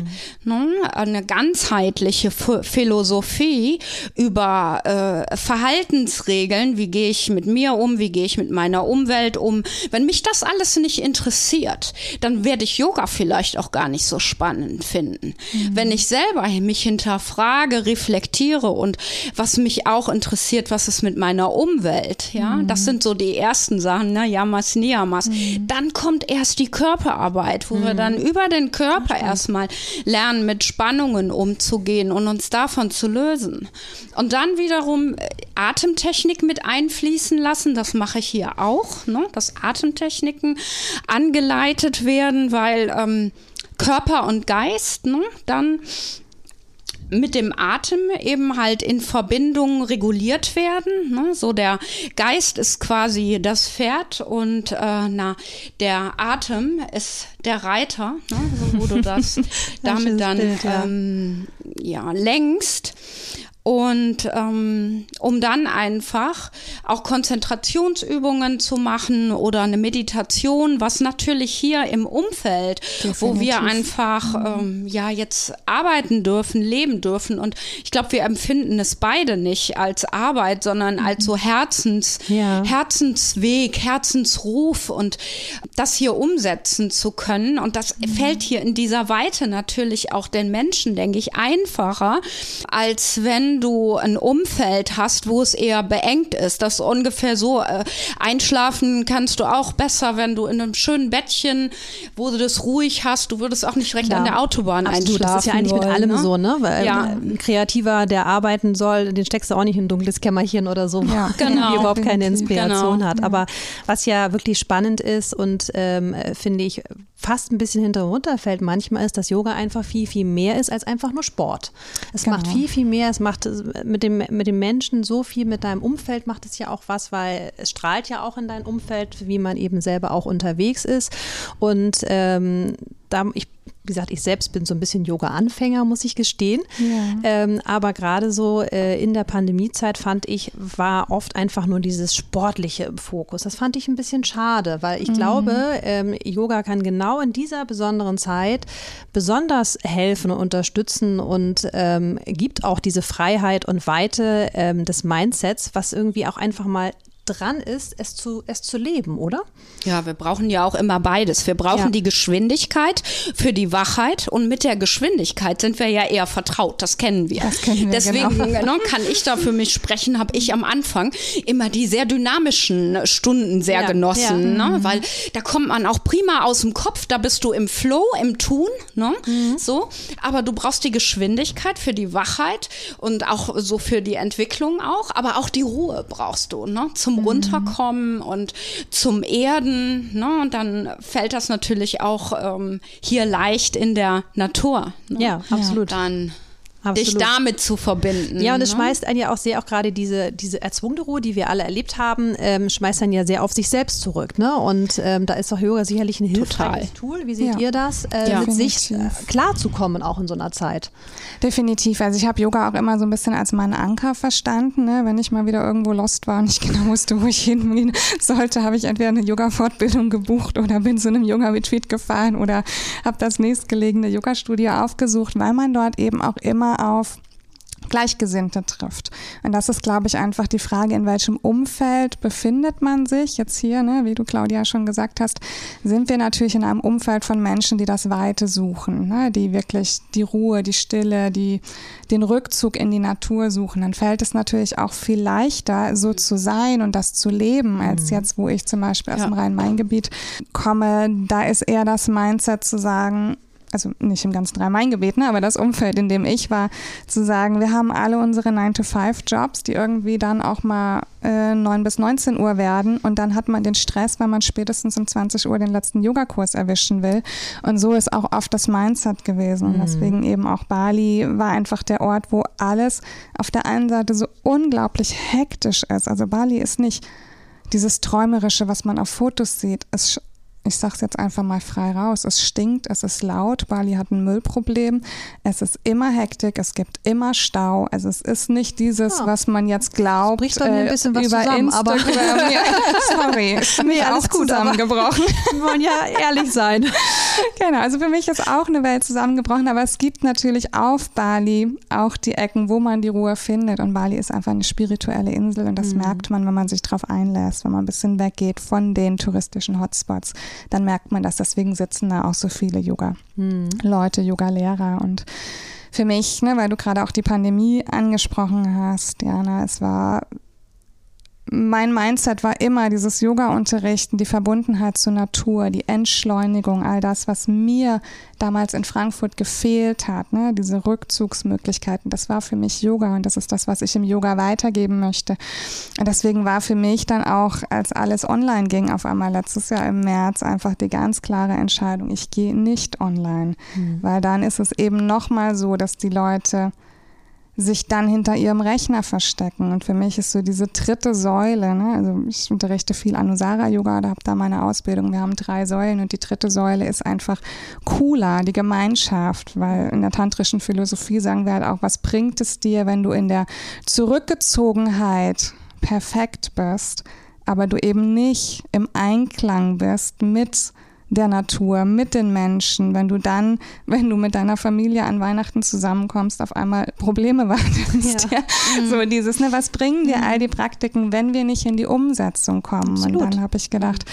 mhm. ne? eine ganzheitliche Philosophie über äh, Verhaltensregeln, wie gehe ich mit mir um, wie gehe ich mit meiner Umwelt um. Wenn mich das alles nicht interessiert, dann werde ich Yoga vielleicht auch gar nicht so spannend finden. Mhm. Wenn ich selber mich hinterfrage, reflektiere und was mich auch interessiert, was ist mit meiner Umwelt, ja, mhm. das sind so die ersten ersten Sachen, ne, Yamas, Niyamas. Mhm. Dann kommt erst die Körperarbeit, wo mhm. wir dann über den Körper erstmal lernen, mit Spannungen umzugehen und uns davon zu lösen. Und dann wiederum äh, Atemtechnik mit einfließen lassen. Das mache ich hier auch, ne, dass Atemtechniken angeleitet werden, weil ähm, Körper und Geist ne, dann mit dem Atem eben halt in Verbindung reguliert werden. Ne? So der Geist ist quasi das Pferd und äh, na der Atem ist der Reiter, ne? so, wo du das damit dann. Ähm, ja lenkst. Und ähm, um dann einfach auch Konzentrationsübungen zu machen oder eine Meditation, was natürlich hier im Umfeld, Definitiv. wo wir einfach mhm. ähm, ja jetzt arbeiten dürfen, leben dürfen. Und ich glaube, wir empfinden es beide nicht als Arbeit, sondern mhm. als so Herzens, ja. Herzensweg, Herzensruf und das hier umsetzen zu können. Und das mhm. fällt hier in dieser Weite natürlich auch den Menschen, denke ich, einfacher, als wenn du ein Umfeld hast, wo es eher beengt ist, das ungefähr so äh, einschlafen kannst du auch besser, wenn du in einem schönen Bettchen, wo du das ruhig hast, du würdest auch nicht direkt Klar. an der Autobahn Absolut, einschlafen. Das ist ja eigentlich wollen, mit allem ne? so, ne? Weil ja. ein Kreativer, der arbeiten soll, den steckst du auch nicht in ein dunkles Kämmerchen oder so, ja, genau. der überhaupt keine Inspiration genau. hat. Aber was ja wirklich spannend ist und ähm, finde ich fast ein bisschen hinterher runterfällt manchmal ist, dass Yoga einfach viel, viel mehr ist als einfach nur Sport. Es genau. macht viel, viel mehr. Es macht mit dem, mit dem Menschen so viel, mit deinem Umfeld macht es ja auch was, weil es strahlt ja auch in dein Umfeld, wie man eben selber auch unterwegs ist. Und ähm, da, ich wie gesagt, ich selbst bin so ein bisschen Yoga-Anfänger, muss ich gestehen. Ja. Ähm, aber gerade so äh, in der Pandemiezeit fand ich, war oft einfach nur dieses Sportliche im Fokus. Das fand ich ein bisschen schade, weil ich mhm. glaube, ähm, Yoga kann genau in dieser besonderen Zeit besonders helfen und unterstützen und ähm, gibt auch diese Freiheit und Weite ähm, des Mindsets, was irgendwie auch einfach mal dran ist, es zu, es zu leben, oder? Ja, wir brauchen ja auch immer beides. Wir brauchen ja. die Geschwindigkeit für die Wachheit und mit der Geschwindigkeit sind wir ja eher vertraut. Das kennen wir. Das kennen wir Deswegen genau. ne, kann ich da für mich sprechen, habe ich am Anfang immer die sehr dynamischen Stunden sehr ja. genossen, ja. Ne? Mhm. weil da kommt man auch prima aus dem Kopf, da bist du im Flow, im Tun, ne? Mhm. so. Aber du brauchst die Geschwindigkeit für die Wachheit und auch so für die Entwicklung auch, aber auch die Ruhe brauchst du, ne? Zum zum Runterkommen und zum Erden. Ne? Und dann fällt das natürlich auch ähm, hier leicht in der Natur. Ne? Ja, absolut. Dann dich damit zu verbinden. Ja, und es ne? schmeißt einen ja auch sehr, auch gerade diese, diese erzwungene Ruhe, die wir alle erlebt haben, ähm, schmeißt einen ja sehr auf sich selbst zurück. Ne? Und ähm, da ist doch Yoga sicherlich ein hilfreiches. Tool. Wie seht ja. ihr das? Äh, ja. Mit sich äh, klarzukommen, auch in so einer Zeit. Definitiv. Also ich habe Yoga auch immer so ein bisschen als meinen Anker verstanden. Ne? Wenn ich mal wieder irgendwo lost war und nicht genau wusste, wo ich hingehen sollte, habe ich entweder eine Yoga-Fortbildung gebucht oder bin zu einem Yoga-Retreat gefahren oder habe das nächstgelegene Yoga-Studio aufgesucht, weil man dort eben auch immer auf Gleichgesinnte trifft. Und das ist, glaube ich, einfach die Frage, in welchem Umfeld befindet man sich. Jetzt hier, ne, wie du Claudia schon gesagt hast, sind wir natürlich in einem Umfeld von Menschen, die das Weite suchen, ne, die wirklich die Ruhe, die Stille, die, den Rückzug in die Natur suchen. Dann fällt es natürlich auch viel leichter, so zu sein und das zu leben, als mhm. jetzt, wo ich zum Beispiel aus ja. dem Rhein-Main-Gebiet komme. Da ist eher das Mindset zu sagen, also nicht im ganzen Rhein-Main-Gebiet, ne, aber das Umfeld, in dem ich war, zu sagen, wir haben alle unsere 9-to-5-Jobs, die irgendwie dann auch mal äh, 9 bis 19 Uhr werden und dann hat man den Stress, weil man spätestens um 20 Uhr den letzten Yogakurs erwischen will. Und so ist auch oft das Mindset gewesen. Und mhm. deswegen eben auch Bali war einfach der Ort, wo alles auf der einen Seite so unglaublich hektisch ist. Also Bali ist nicht dieses Träumerische, was man auf Fotos sieht. Es ich sage es jetzt einfach mal frei raus, es stinkt, es ist laut, Bali hat ein Müllproblem, es ist immer Hektik, es gibt immer Stau, also es ist nicht dieses, ja. was man jetzt glaubt, Spricht bei mir ein bisschen was über zusammen, Instagram. Aber ja, sorry, nee, alles gut, zusammengebrochen. Wir wollen ja ehrlich sein. genau, also für mich ist auch eine Welt zusammengebrochen, aber es gibt natürlich auf Bali auch die Ecken, wo man die Ruhe findet und Bali ist einfach eine spirituelle Insel und das mhm. merkt man, wenn man sich darauf einlässt, wenn man ein bisschen weggeht von den touristischen Hotspots dann merkt man das. Deswegen sitzen da auch so viele Yoga-Leute, hm. Yoga-Lehrer und für mich, ne, weil du gerade auch die Pandemie angesprochen hast, Jana, es war mein Mindset war immer dieses Yoga-Unterrichten, die Verbundenheit zur Natur, die Entschleunigung, all das, was mir damals in Frankfurt gefehlt hat, ne? diese Rückzugsmöglichkeiten, das war für mich Yoga und das ist das, was ich im Yoga weitergeben möchte. Und deswegen war für mich dann auch, als alles online ging, auf einmal letztes Jahr im März einfach die ganz klare Entscheidung, ich gehe nicht online, mhm. weil dann ist es eben nochmal so, dass die Leute sich dann hinter ihrem Rechner verstecken. Und für mich ist so diese dritte Säule, ne? also ich unterrichte viel Anusara-Yoga, da habe da meine Ausbildung. Wir haben drei Säulen und die dritte Säule ist einfach cooler, die Gemeinschaft, weil in der tantrischen Philosophie sagen wir halt auch, was bringt es dir, wenn du in der Zurückgezogenheit perfekt bist, aber du eben nicht im Einklang bist mit der Natur, mit den Menschen, wenn du dann, wenn du mit deiner Familie an Weihnachten zusammenkommst, auf einmal Probleme wahrnimmst. Ja. ja. Mhm. So dieses, ne, was bringen dir mhm. all die Praktiken, wenn wir nicht in die Umsetzung kommen? Absolut. Und dann habe ich gedacht,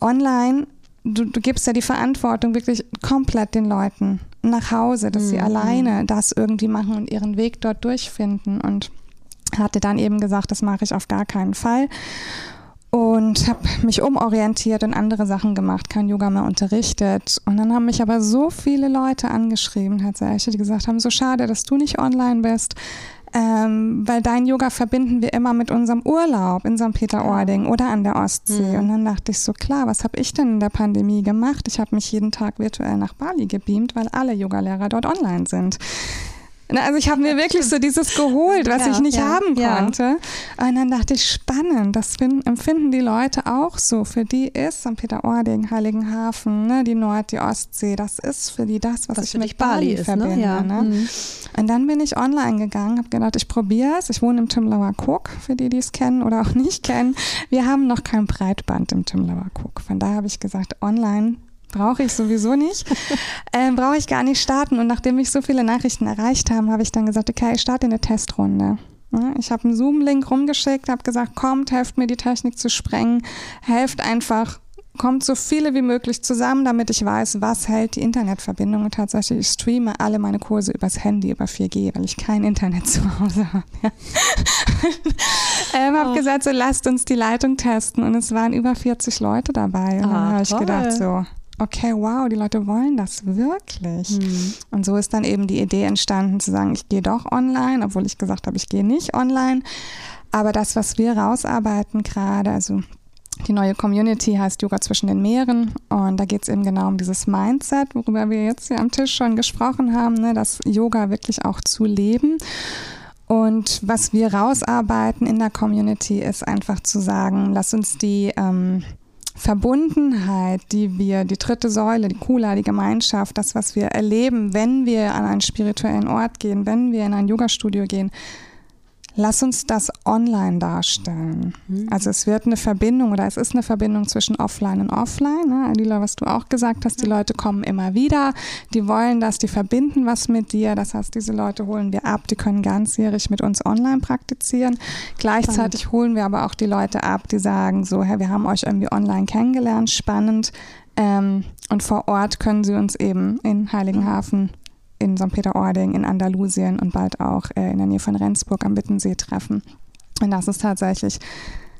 online, du, du gibst ja die Verantwortung wirklich komplett den Leuten nach Hause, dass mhm. sie alleine das irgendwie machen und ihren Weg dort durchfinden. Und hatte dann eben gesagt, das mache ich auf gar keinen Fall und habe mich umorientiert und andere Sachen gemacht, kein Yoga mehr unterrichtet. Und dann haben mich aber so viele Leute angeschrieben, tatsächlich, die gesagt haben, so schade, dass du nicht online bist. Ähm, weil dein Yoga verbinden wir immer mit unserem Urlaub in St. Peter-Ording oder an der Ostsee. Mhm. Und dann dachte ich so, klar, was habe ich denn in der Pandemie gemacht? Ich habe mich jeden Tag virtuell nach Bali gebeamt, weil alle Yogalehrer dort online sind. Also ich habe mir wirklich so dieses geholt, was ja, ich nicht ja, haben konnte. Ja. Und dann dachte ich, spannend, das empfinden die Leute auch so. Für die ist St. Peter-Ording, Heiligenhafen, ne, die Nord-, die Ostsee, das ist für die das, was, was ich mit Bali, Bali ist, ne? verbinde. Ne? Ja. Ne? Mhm. Und dann bin ich online gegangen, habe gedacht, ich probiere es. Ich wohne im Timlauer Cook, für die, die es kennen oder auch nicht kennen. Wir haben noch kein Breitband im Timlauer Cook. Von daher habe ich gesagt, online brauche ich sowieso nicht, ähm, brauche ich gar nicht starten. Und nachdem mich so viele Nachrichten erreicht haben, habe ich dann gesagt, okay, ich starte eine Testrunde. Ich habe einen Zoom-Link rumgeschickt, habe gesagt, kommt, helft mir die Technik zu sprengen, helft einfach, kommt so viele wie möglich zusammen, damit ich weiß, was hält die Internetverbindung. Und tatsächlich, ich streame alle meine Kurse übers Handy, über 4G, weil ich kein Internet zu Hause habe. Ja. ähm, habe oh. gesagt, so lasst uns die Leitung testen. Und es waren über 40 Leute dabei. Und ah, dann habe ich gedacht, so, okay, wow, die Leute wollen das wirklich. Mhm. Und so ist dann eben die Idee entstanden zu sagen, ich gehe doch online, obwohl ich gesagt habe, ich gehe nicht online. Aber das, was wir rausarbeiten gerade, also Die neue Community heißt Yoga zwischen den Meeren und da geht es eben genau um dieses Mindset, worüber wir jetzt hier am Tisch schon gesprochen haben, ne, das Yoga wirklich auch zu leben. Und was wir rausarbeiten in der Community ist einfach zu sagen, lass uns die ähm, Verbundenheit, die wir, die dritte Säule, die Kula, die Gemeinschaft, das, was wir erleben, wenn wir an einen spirituellen Ort gehen, wenn wir in ein Yoga-Studio gehen, Lass uns das online darstellen. Mhm. Also es wird eine Verbindung oder es ist eine Verbindung zwischen offline und offline. Ne? Adila, was du auch gesagt hast, die Leute kommen immer wieder, die wollen das, die verbinden was mit dir. Das heißt, diese Leute holen wir ab, die können ganzjährig mit uns online praktizieren. Gleichzeitig spannend. holen wir aber auch die Leute ab, die sagen so, hey, wir haben euch irgendwie online kennengelernt, spannend. Ähm, und vor Ort können sie uns eben in Heiligenhafen in St. Peter-Ording, in Andalusien und bald auch äh, in der Nähe von Rendsburg am Bittensee treffen. Und das ist tatsächlich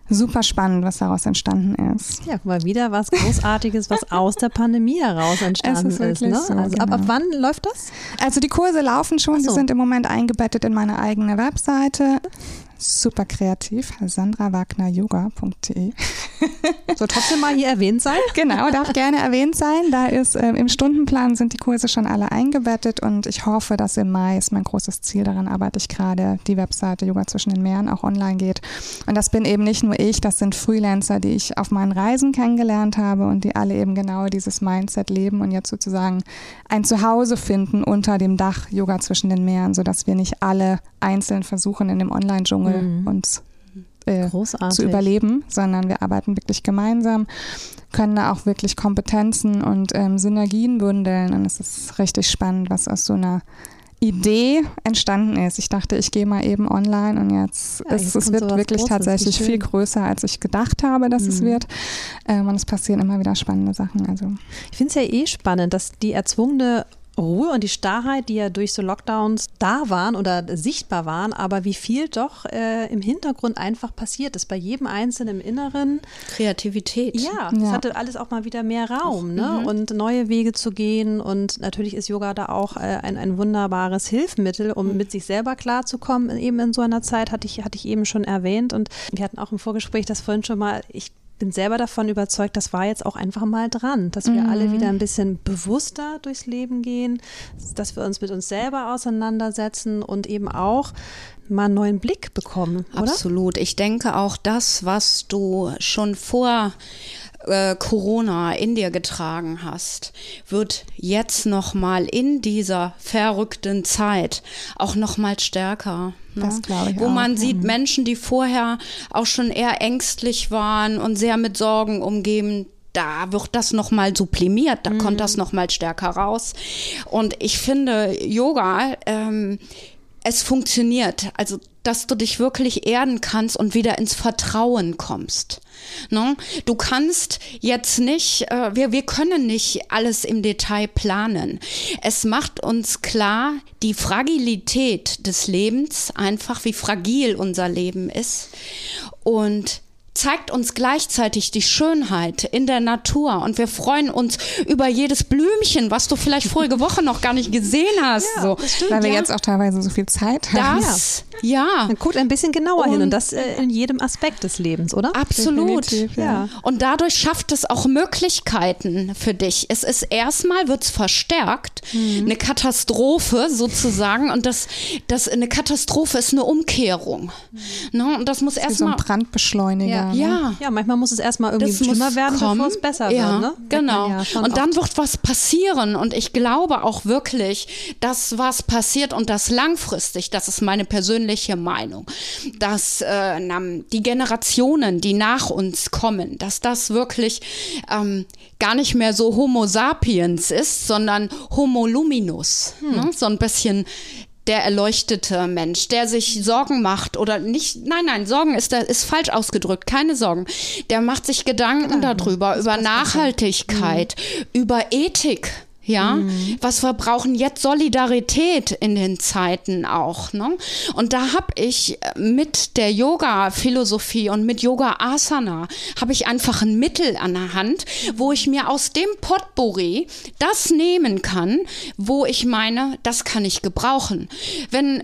super spannend, was daraus entstanden ist. Ja, mal wieder was Großartiges, was aus der Pandemie heraus entstanden ist. ist ne? so, also genau. ab, ab, wann läuft das? Also die Kurse laufen schon, so. die sind im Moment eingebettet in meine eigene Webseite super kreativ, sandrawagneryoga.de. Soll trotzdem mal hier erwähnt sein? Genau, darf gerne erwähnt sein. Da ist äh, im Stundenplan sind die Kurse schon alle eingebettet und ich hoffe, dass im Mai ist mein großes Ziel. Daran arbeite ich gerade, die Webseite Yoga zwischen den Meeren auch online geht. Und das bin eben nicht nur ich, das sind Freelancer, die ich auf meinen Reisen kennengelernt habe und die alle eben genau dieses Mindset leben und jetzt sozusagen ein Zuhause finden unter dem Dach Yoga zwischen den Meeren, sodass wir nicht alle einzeln versuchen, in dem Online-Dschungel Junge mhm. uns äh, zu überleben, sondern wir arbeiten wirklich gemeinsam, können da auch wirklich Kompetenzen und ähm, Synergien bündeln. Und es ist richtig spannend, was aus so einer Idee entstanden ist. Ich dachte, ich gehe mal eben online und jetzt, ja, es, es wird wirklich Großes, tatsächlich viel größer, als ich gedacht habe, dass mhm. es wird. Ähm, und es passieren immer wieder spannende Sachen. Also. Ich finde es ja eh spannend, dass die erzwungene Ruhe und die Starrheit, die ja durch so Lockdowns da waren oder sichtbar waren, aber wie viel doch äh, im Hintergrund einfach passiert ist, bei jedem Einzelnen im Inneren. Kreativität. Ja, es ja. hatte alles auch mal wieder mehr Raum ne? Mhm. und neue Wege zu gehen und natürlich ist Yoga da auch äh, ein, ein wunderbares Hilfsmittel, um mhm. mit sich selber klarzukommen, eben in so einer Zeit, hatte ich, hatte ich eben schon erwähnt und wir hatten auch im Vorgespräch das vorhin schon mal, ich bin selber davon überzeugt, das war jetzt auch einfach mal dran, dass wir mhm. alle wieder ein bisschen bewusster durchs Leben gehen, dass wir uns mit uns selber auseinandersetzen und eben auch mal einen neuen Blick bekommen, oder? Absolut. Ich denke auch das, was du schon vor äh, Corona in dir getragen hast, wird jetzt noch mal in dieser verrückten Zeit auch noch mal stärker. Ne? Das glaube ich Wo auch. man sieht mhm. Menschen, die vorher auch schon eher ängstlich waren und sehr mit Sorgen umgeben, da wird das noch mal sublimiert, da mhm. kommt das noch mal stärker raus. Und ich finde Yoga ähm, es funktioniert. Also, dass du dich wirklich erden kannst und wieder ins Vertrauen kommst. Ne? Du kannst jetzt nicht, äh, wir, wir können nicht alles im Detail planen. Es macht uns klar, die Fragilität des Lebens, einfach wie fragil unser Leben ist. Und zeigt uns gleichzeitig die Schönheit in der Natur und wir freuen uns über jedes Blümchen, was du vielleicht vorige Woche noch gar nicht gesehen hast. Ja, so. Stimmt, Weil wir ja. jetzt auch teilweise so viel Zeit haben. Das, ja. ja. Man guckt ein bisschen genauer und hin und das äh, in jedem Aspekt des Lebens, oder? Absolut. Ja. Und dadurch schafft es auch Möglichkeiten für dich. Es ist erstmal, wird es verstärkt, mhm. eine Katastrophe sozusagen und das, das, eine Katastrophe ist eine Umkehrung. Mhm. Ne? Und das muss erstmal. So ein Brandbeschleuniger. Ja. Ja, manchmal muss es erstmal irgendwie das schlimmer werden, kommen. bevor es besser ja, wird. Ne? Genau. Ja und dann wird was passieren. Und ich glaube auch wirklich, dass was passiert und das langfristig, das ist meine persönliche Meinung, dass äh, die Generationen, die nach uns kommen, dass das wirklich ähm, gar nicht mehr so Homo sapiens ist, sondern Homo luminus. Hm. Ne? So ein bisschen der erleuchtete Mensch, der sich Sorgen macht oder nicht, nein, nein, Sorgen ist, ist falsch ausgedrückt, keine Sorgen. Der macht sich Gedanken darüber, über Nachhaltigkeit, mhm. über Ethik. Ja. Mhm. Was wir brauchen jetzt Solidarität in den Zeiten auch, ne? Und da habe ich mit der Yoga-Philosophie und mit Yoga Asana habe ich einfach ein Mittel an der Hand, wo ich mir aus dem Potpourri das nehmen kann, wo ich meine, das kann ich gebrauchen. Wenn,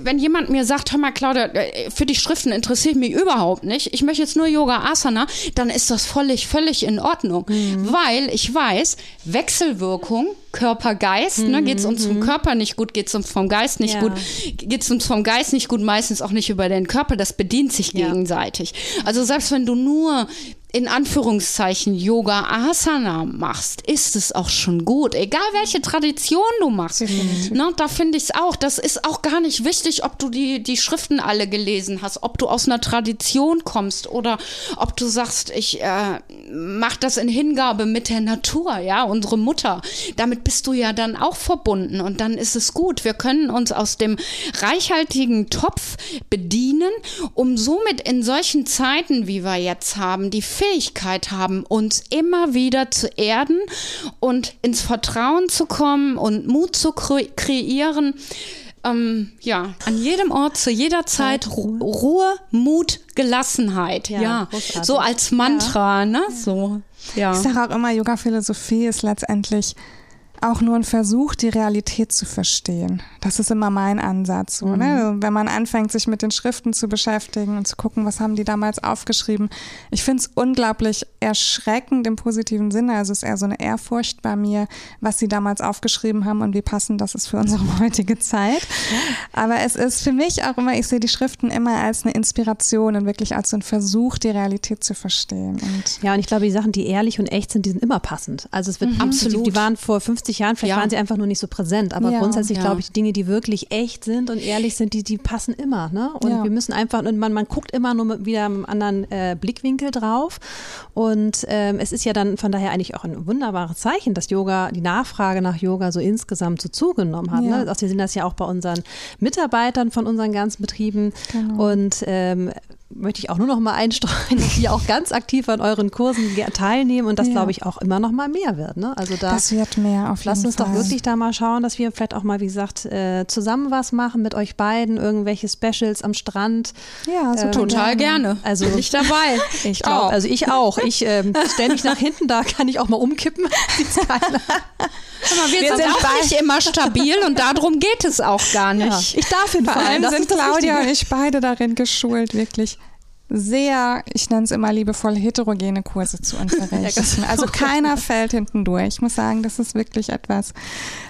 wenn jemand mir sagt, hör mal, Claudia, äh, für die Schriften interessiert mich überhaupt nicht, ich möchte jetzt nur Yoga Asana, dann ist das völlig, völlig in Ordnung. Mhm. Weil ich weiß, Wechselwirkung Körper-Geist. Ne? Geht es uns vom mhm. Körper nicht gut, geht es uns vom Geist nicht ja. gut, geht es uns vom Geist nicht gut, meistens auch nicht über den Körper. Das bedient sich ja. gegenseitig. Also selbst wenn du nur in Anführungszeichen Yoga Asana machst, ist es auch schon gut. Egal welche Tradition du machst. Ne, da finde ich es auch. Das ist auch gar nicht wichtig, ob du die, die Schriften alle gelesen hast, ob du aus einer Tradition kommst oder ob du sagst, ich äh, mach das in Hingabe mit der Natur, ja, unsere Mutter. Damit bist du ja dann auch verbunden und dann ist es gut. Wir können uns aus dem reichhaltigen Topf bedienen, um somit in solchen Zeiten, wie wir jetzt haben, die Fähigkeit haben, uns immer wieder zu erden und ins Vertrauen zu kommen und Mut zu kre kreieren. Ähm, ja, an jedem Ort, zu jeder Zeit Ruhe, Ruhe Mut, Gelassenheit. Ja, ja. so als Mantra, ja. ne? So. Ja. Ich sage auch immer, Yoga-Philosophie ist letztendlich auch nur ein Versuch, die Realität zu verstehen. Das ist immer mein Ansatz. So, ne? mhm. ne? Also, wenn man anfängt, sich mit den Schriften zu beschäftigen und zu gucken, was haben die damals aufgeschrieben. Ich finde es unglaublich erschreckend im positiven Sinne. Also es ist eher so eine Ehrfurcht bei mir, was sie damals aufgeschrieben haben und wie passend das ist für unsere heutige Zeit. Aber es ist für mich auch immer, ich sehe die Schriften immer als eine Inspiration und wirklich als so ein Versuch, die Realität zu verstehen. Und ja, und ich glaube, die Sachen, die ehrlich und echt sind, die sind immer passend. Also es wird mhm. absolut, die waren vor 50 50 Jahren, vielleicht ja. waren sie einfach nur nicht so präsent, aber ja, grundsätzlich ja. glaube ich, die Dinge, die wirklich echt sind und ehrlich sind, die, die passen immer. Ne? Und wir müssen einfach, und man, man guckt immer nur mit wieder einem anderen äh, Blickwinkel drauf. Und ähm, es ist ja dann von daher eigentlich auch ein wunderbares Zeichen, dass Yoga, die Nachfrage nach Yoga so insgesamt so zugenommen hat. Ne? Also wir sehen das ja auch bei unseren Mitarbeitern von unseren ganzen Betrieben. Genau. Und ähm, möchte ich auch nur noch mal einstreuen, dass die auch ganz aktiv an euren Kursen teilnehmen und das, ja. glaube ich, auch immer noch mal mehr wird. Ne? Also da, das wird mehr auf Lasst uns Fall. doch wirklich da mal schauen, dass wir vielleicht auch mal, wie gesagt, äh, zusammen was machen mit euch beiden, irgendwelche Specials am Strand. Ja, so ähm, total gerne. Also Bin ich dabei. Ich glaube, also ich auch. Ich ähm, stelle mich nach hinten, da kann ich auch mal umkippen. mal, wir, wir, sind, sind auch nicht immer stabil und darum geht es auch gar nicht. Ja. Ich darf ihn Vor allem sind Claudia und ich beide darin geschult, wirklich sehr, ich nenne es immer liebevoll, heterogene Kurse zu unterrichten. also keiner fällt hinten durch. Ich muss sagen, das ist wirklich etwas,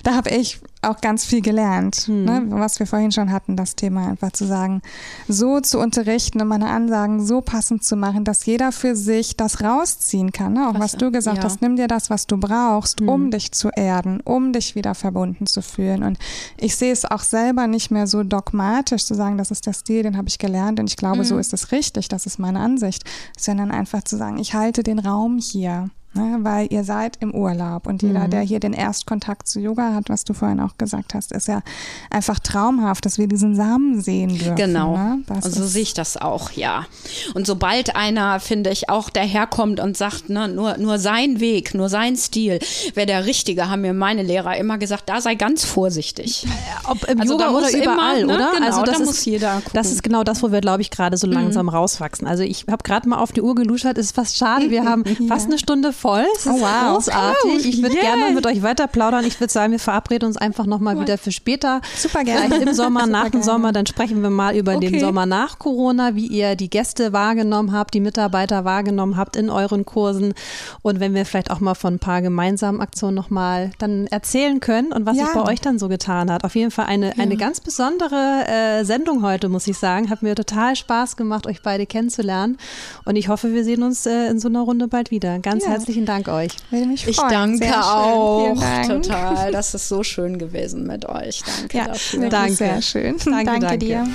da habe ich auch ganz viel gelernt, hm. ne, was wir vorhin schon hatten, das Thema einfach zu sagen, so zu unterrichten und meine Ansagen so passend zu machen, dass jeder für sich das rausziehen kann. Ne? Auch was, was du gesagt ja. hast, nimm dir das, was du brauchst, hm. um dich zu erden, um dich wieder verbunden zu fühlen. Und ich sehe es auch selber nicht mehr so dogmatisch zu sagen, das ist der Stil, den habe ich gelernt und ich glaube, hm. so ist es richtig, das ist meine Ansicht, sondern einfach zu sagen, ich halte den Raum hier ne, weil ihr seid im Urlaub und jeder, mhm. der hier den Erstkontakt zu Yoga hat, was du vorhin auch gesagt hast, ist ja einfach traumhaft, dass wir diesen Samen sehen dürfen. Genau, ne? so also sehe ich das auch, ja. Und sobald einer, finde ich, auch daherkommt und sagt, ne, nur, nur sein Weg, nur sein Stil wäre der richtige, haben mir meine Lehrer immer gesagt, da sei ganz vorsichtig. Ob im also Yoga oder überall, immer, ne? oder? Genau, also das da ist, jeder gucken. Das ist genau das, wo wir, glaube ich, gerade so langsam mhm. rauswachsen. Also ich habe gerade mal auf die Uhr geluschert, ist fast schade, wir haben ja. fast eine Stunde voll. Es ist oh, wow. großartig. Ich würde yeah. gerne mit euch weiter plaudern. Ich würde sagen, wir verabreden uns einfach nochmal wieder für später. Super gerne. Vielleicht im Sommer, nach dem gerne. Sommer. Dann sprechen wir mal über okay. den Sommer nach Corona, wie ihr die Gäste wahrgenommen habt, die Mitarbeiter wahrgenommen habt in euren Kursen. Und wenn wir vielleicht auch mal von ein paar gemeinsamen Aktionen nochmal dann erzählen können und was ja. sich bei euch dann so getan hat. Auf jeden Fall eine, ja. eine ganz besondere äh, Sendung heute, muss ich sagen. Hat mir total Spaß gemacht, euch beide kennenzulernen. Und ich hoffe, wir sehen uns äh, in so einer Runde bald wieder. Ganz ja. herzlichen Dank euch. Würde mich freuen. Ich danke auch Dank. total. Das ist so schön gewesen mit euch. Danke ja, dafür. Danke. Sehr schön. Danke, danke, danke. dir.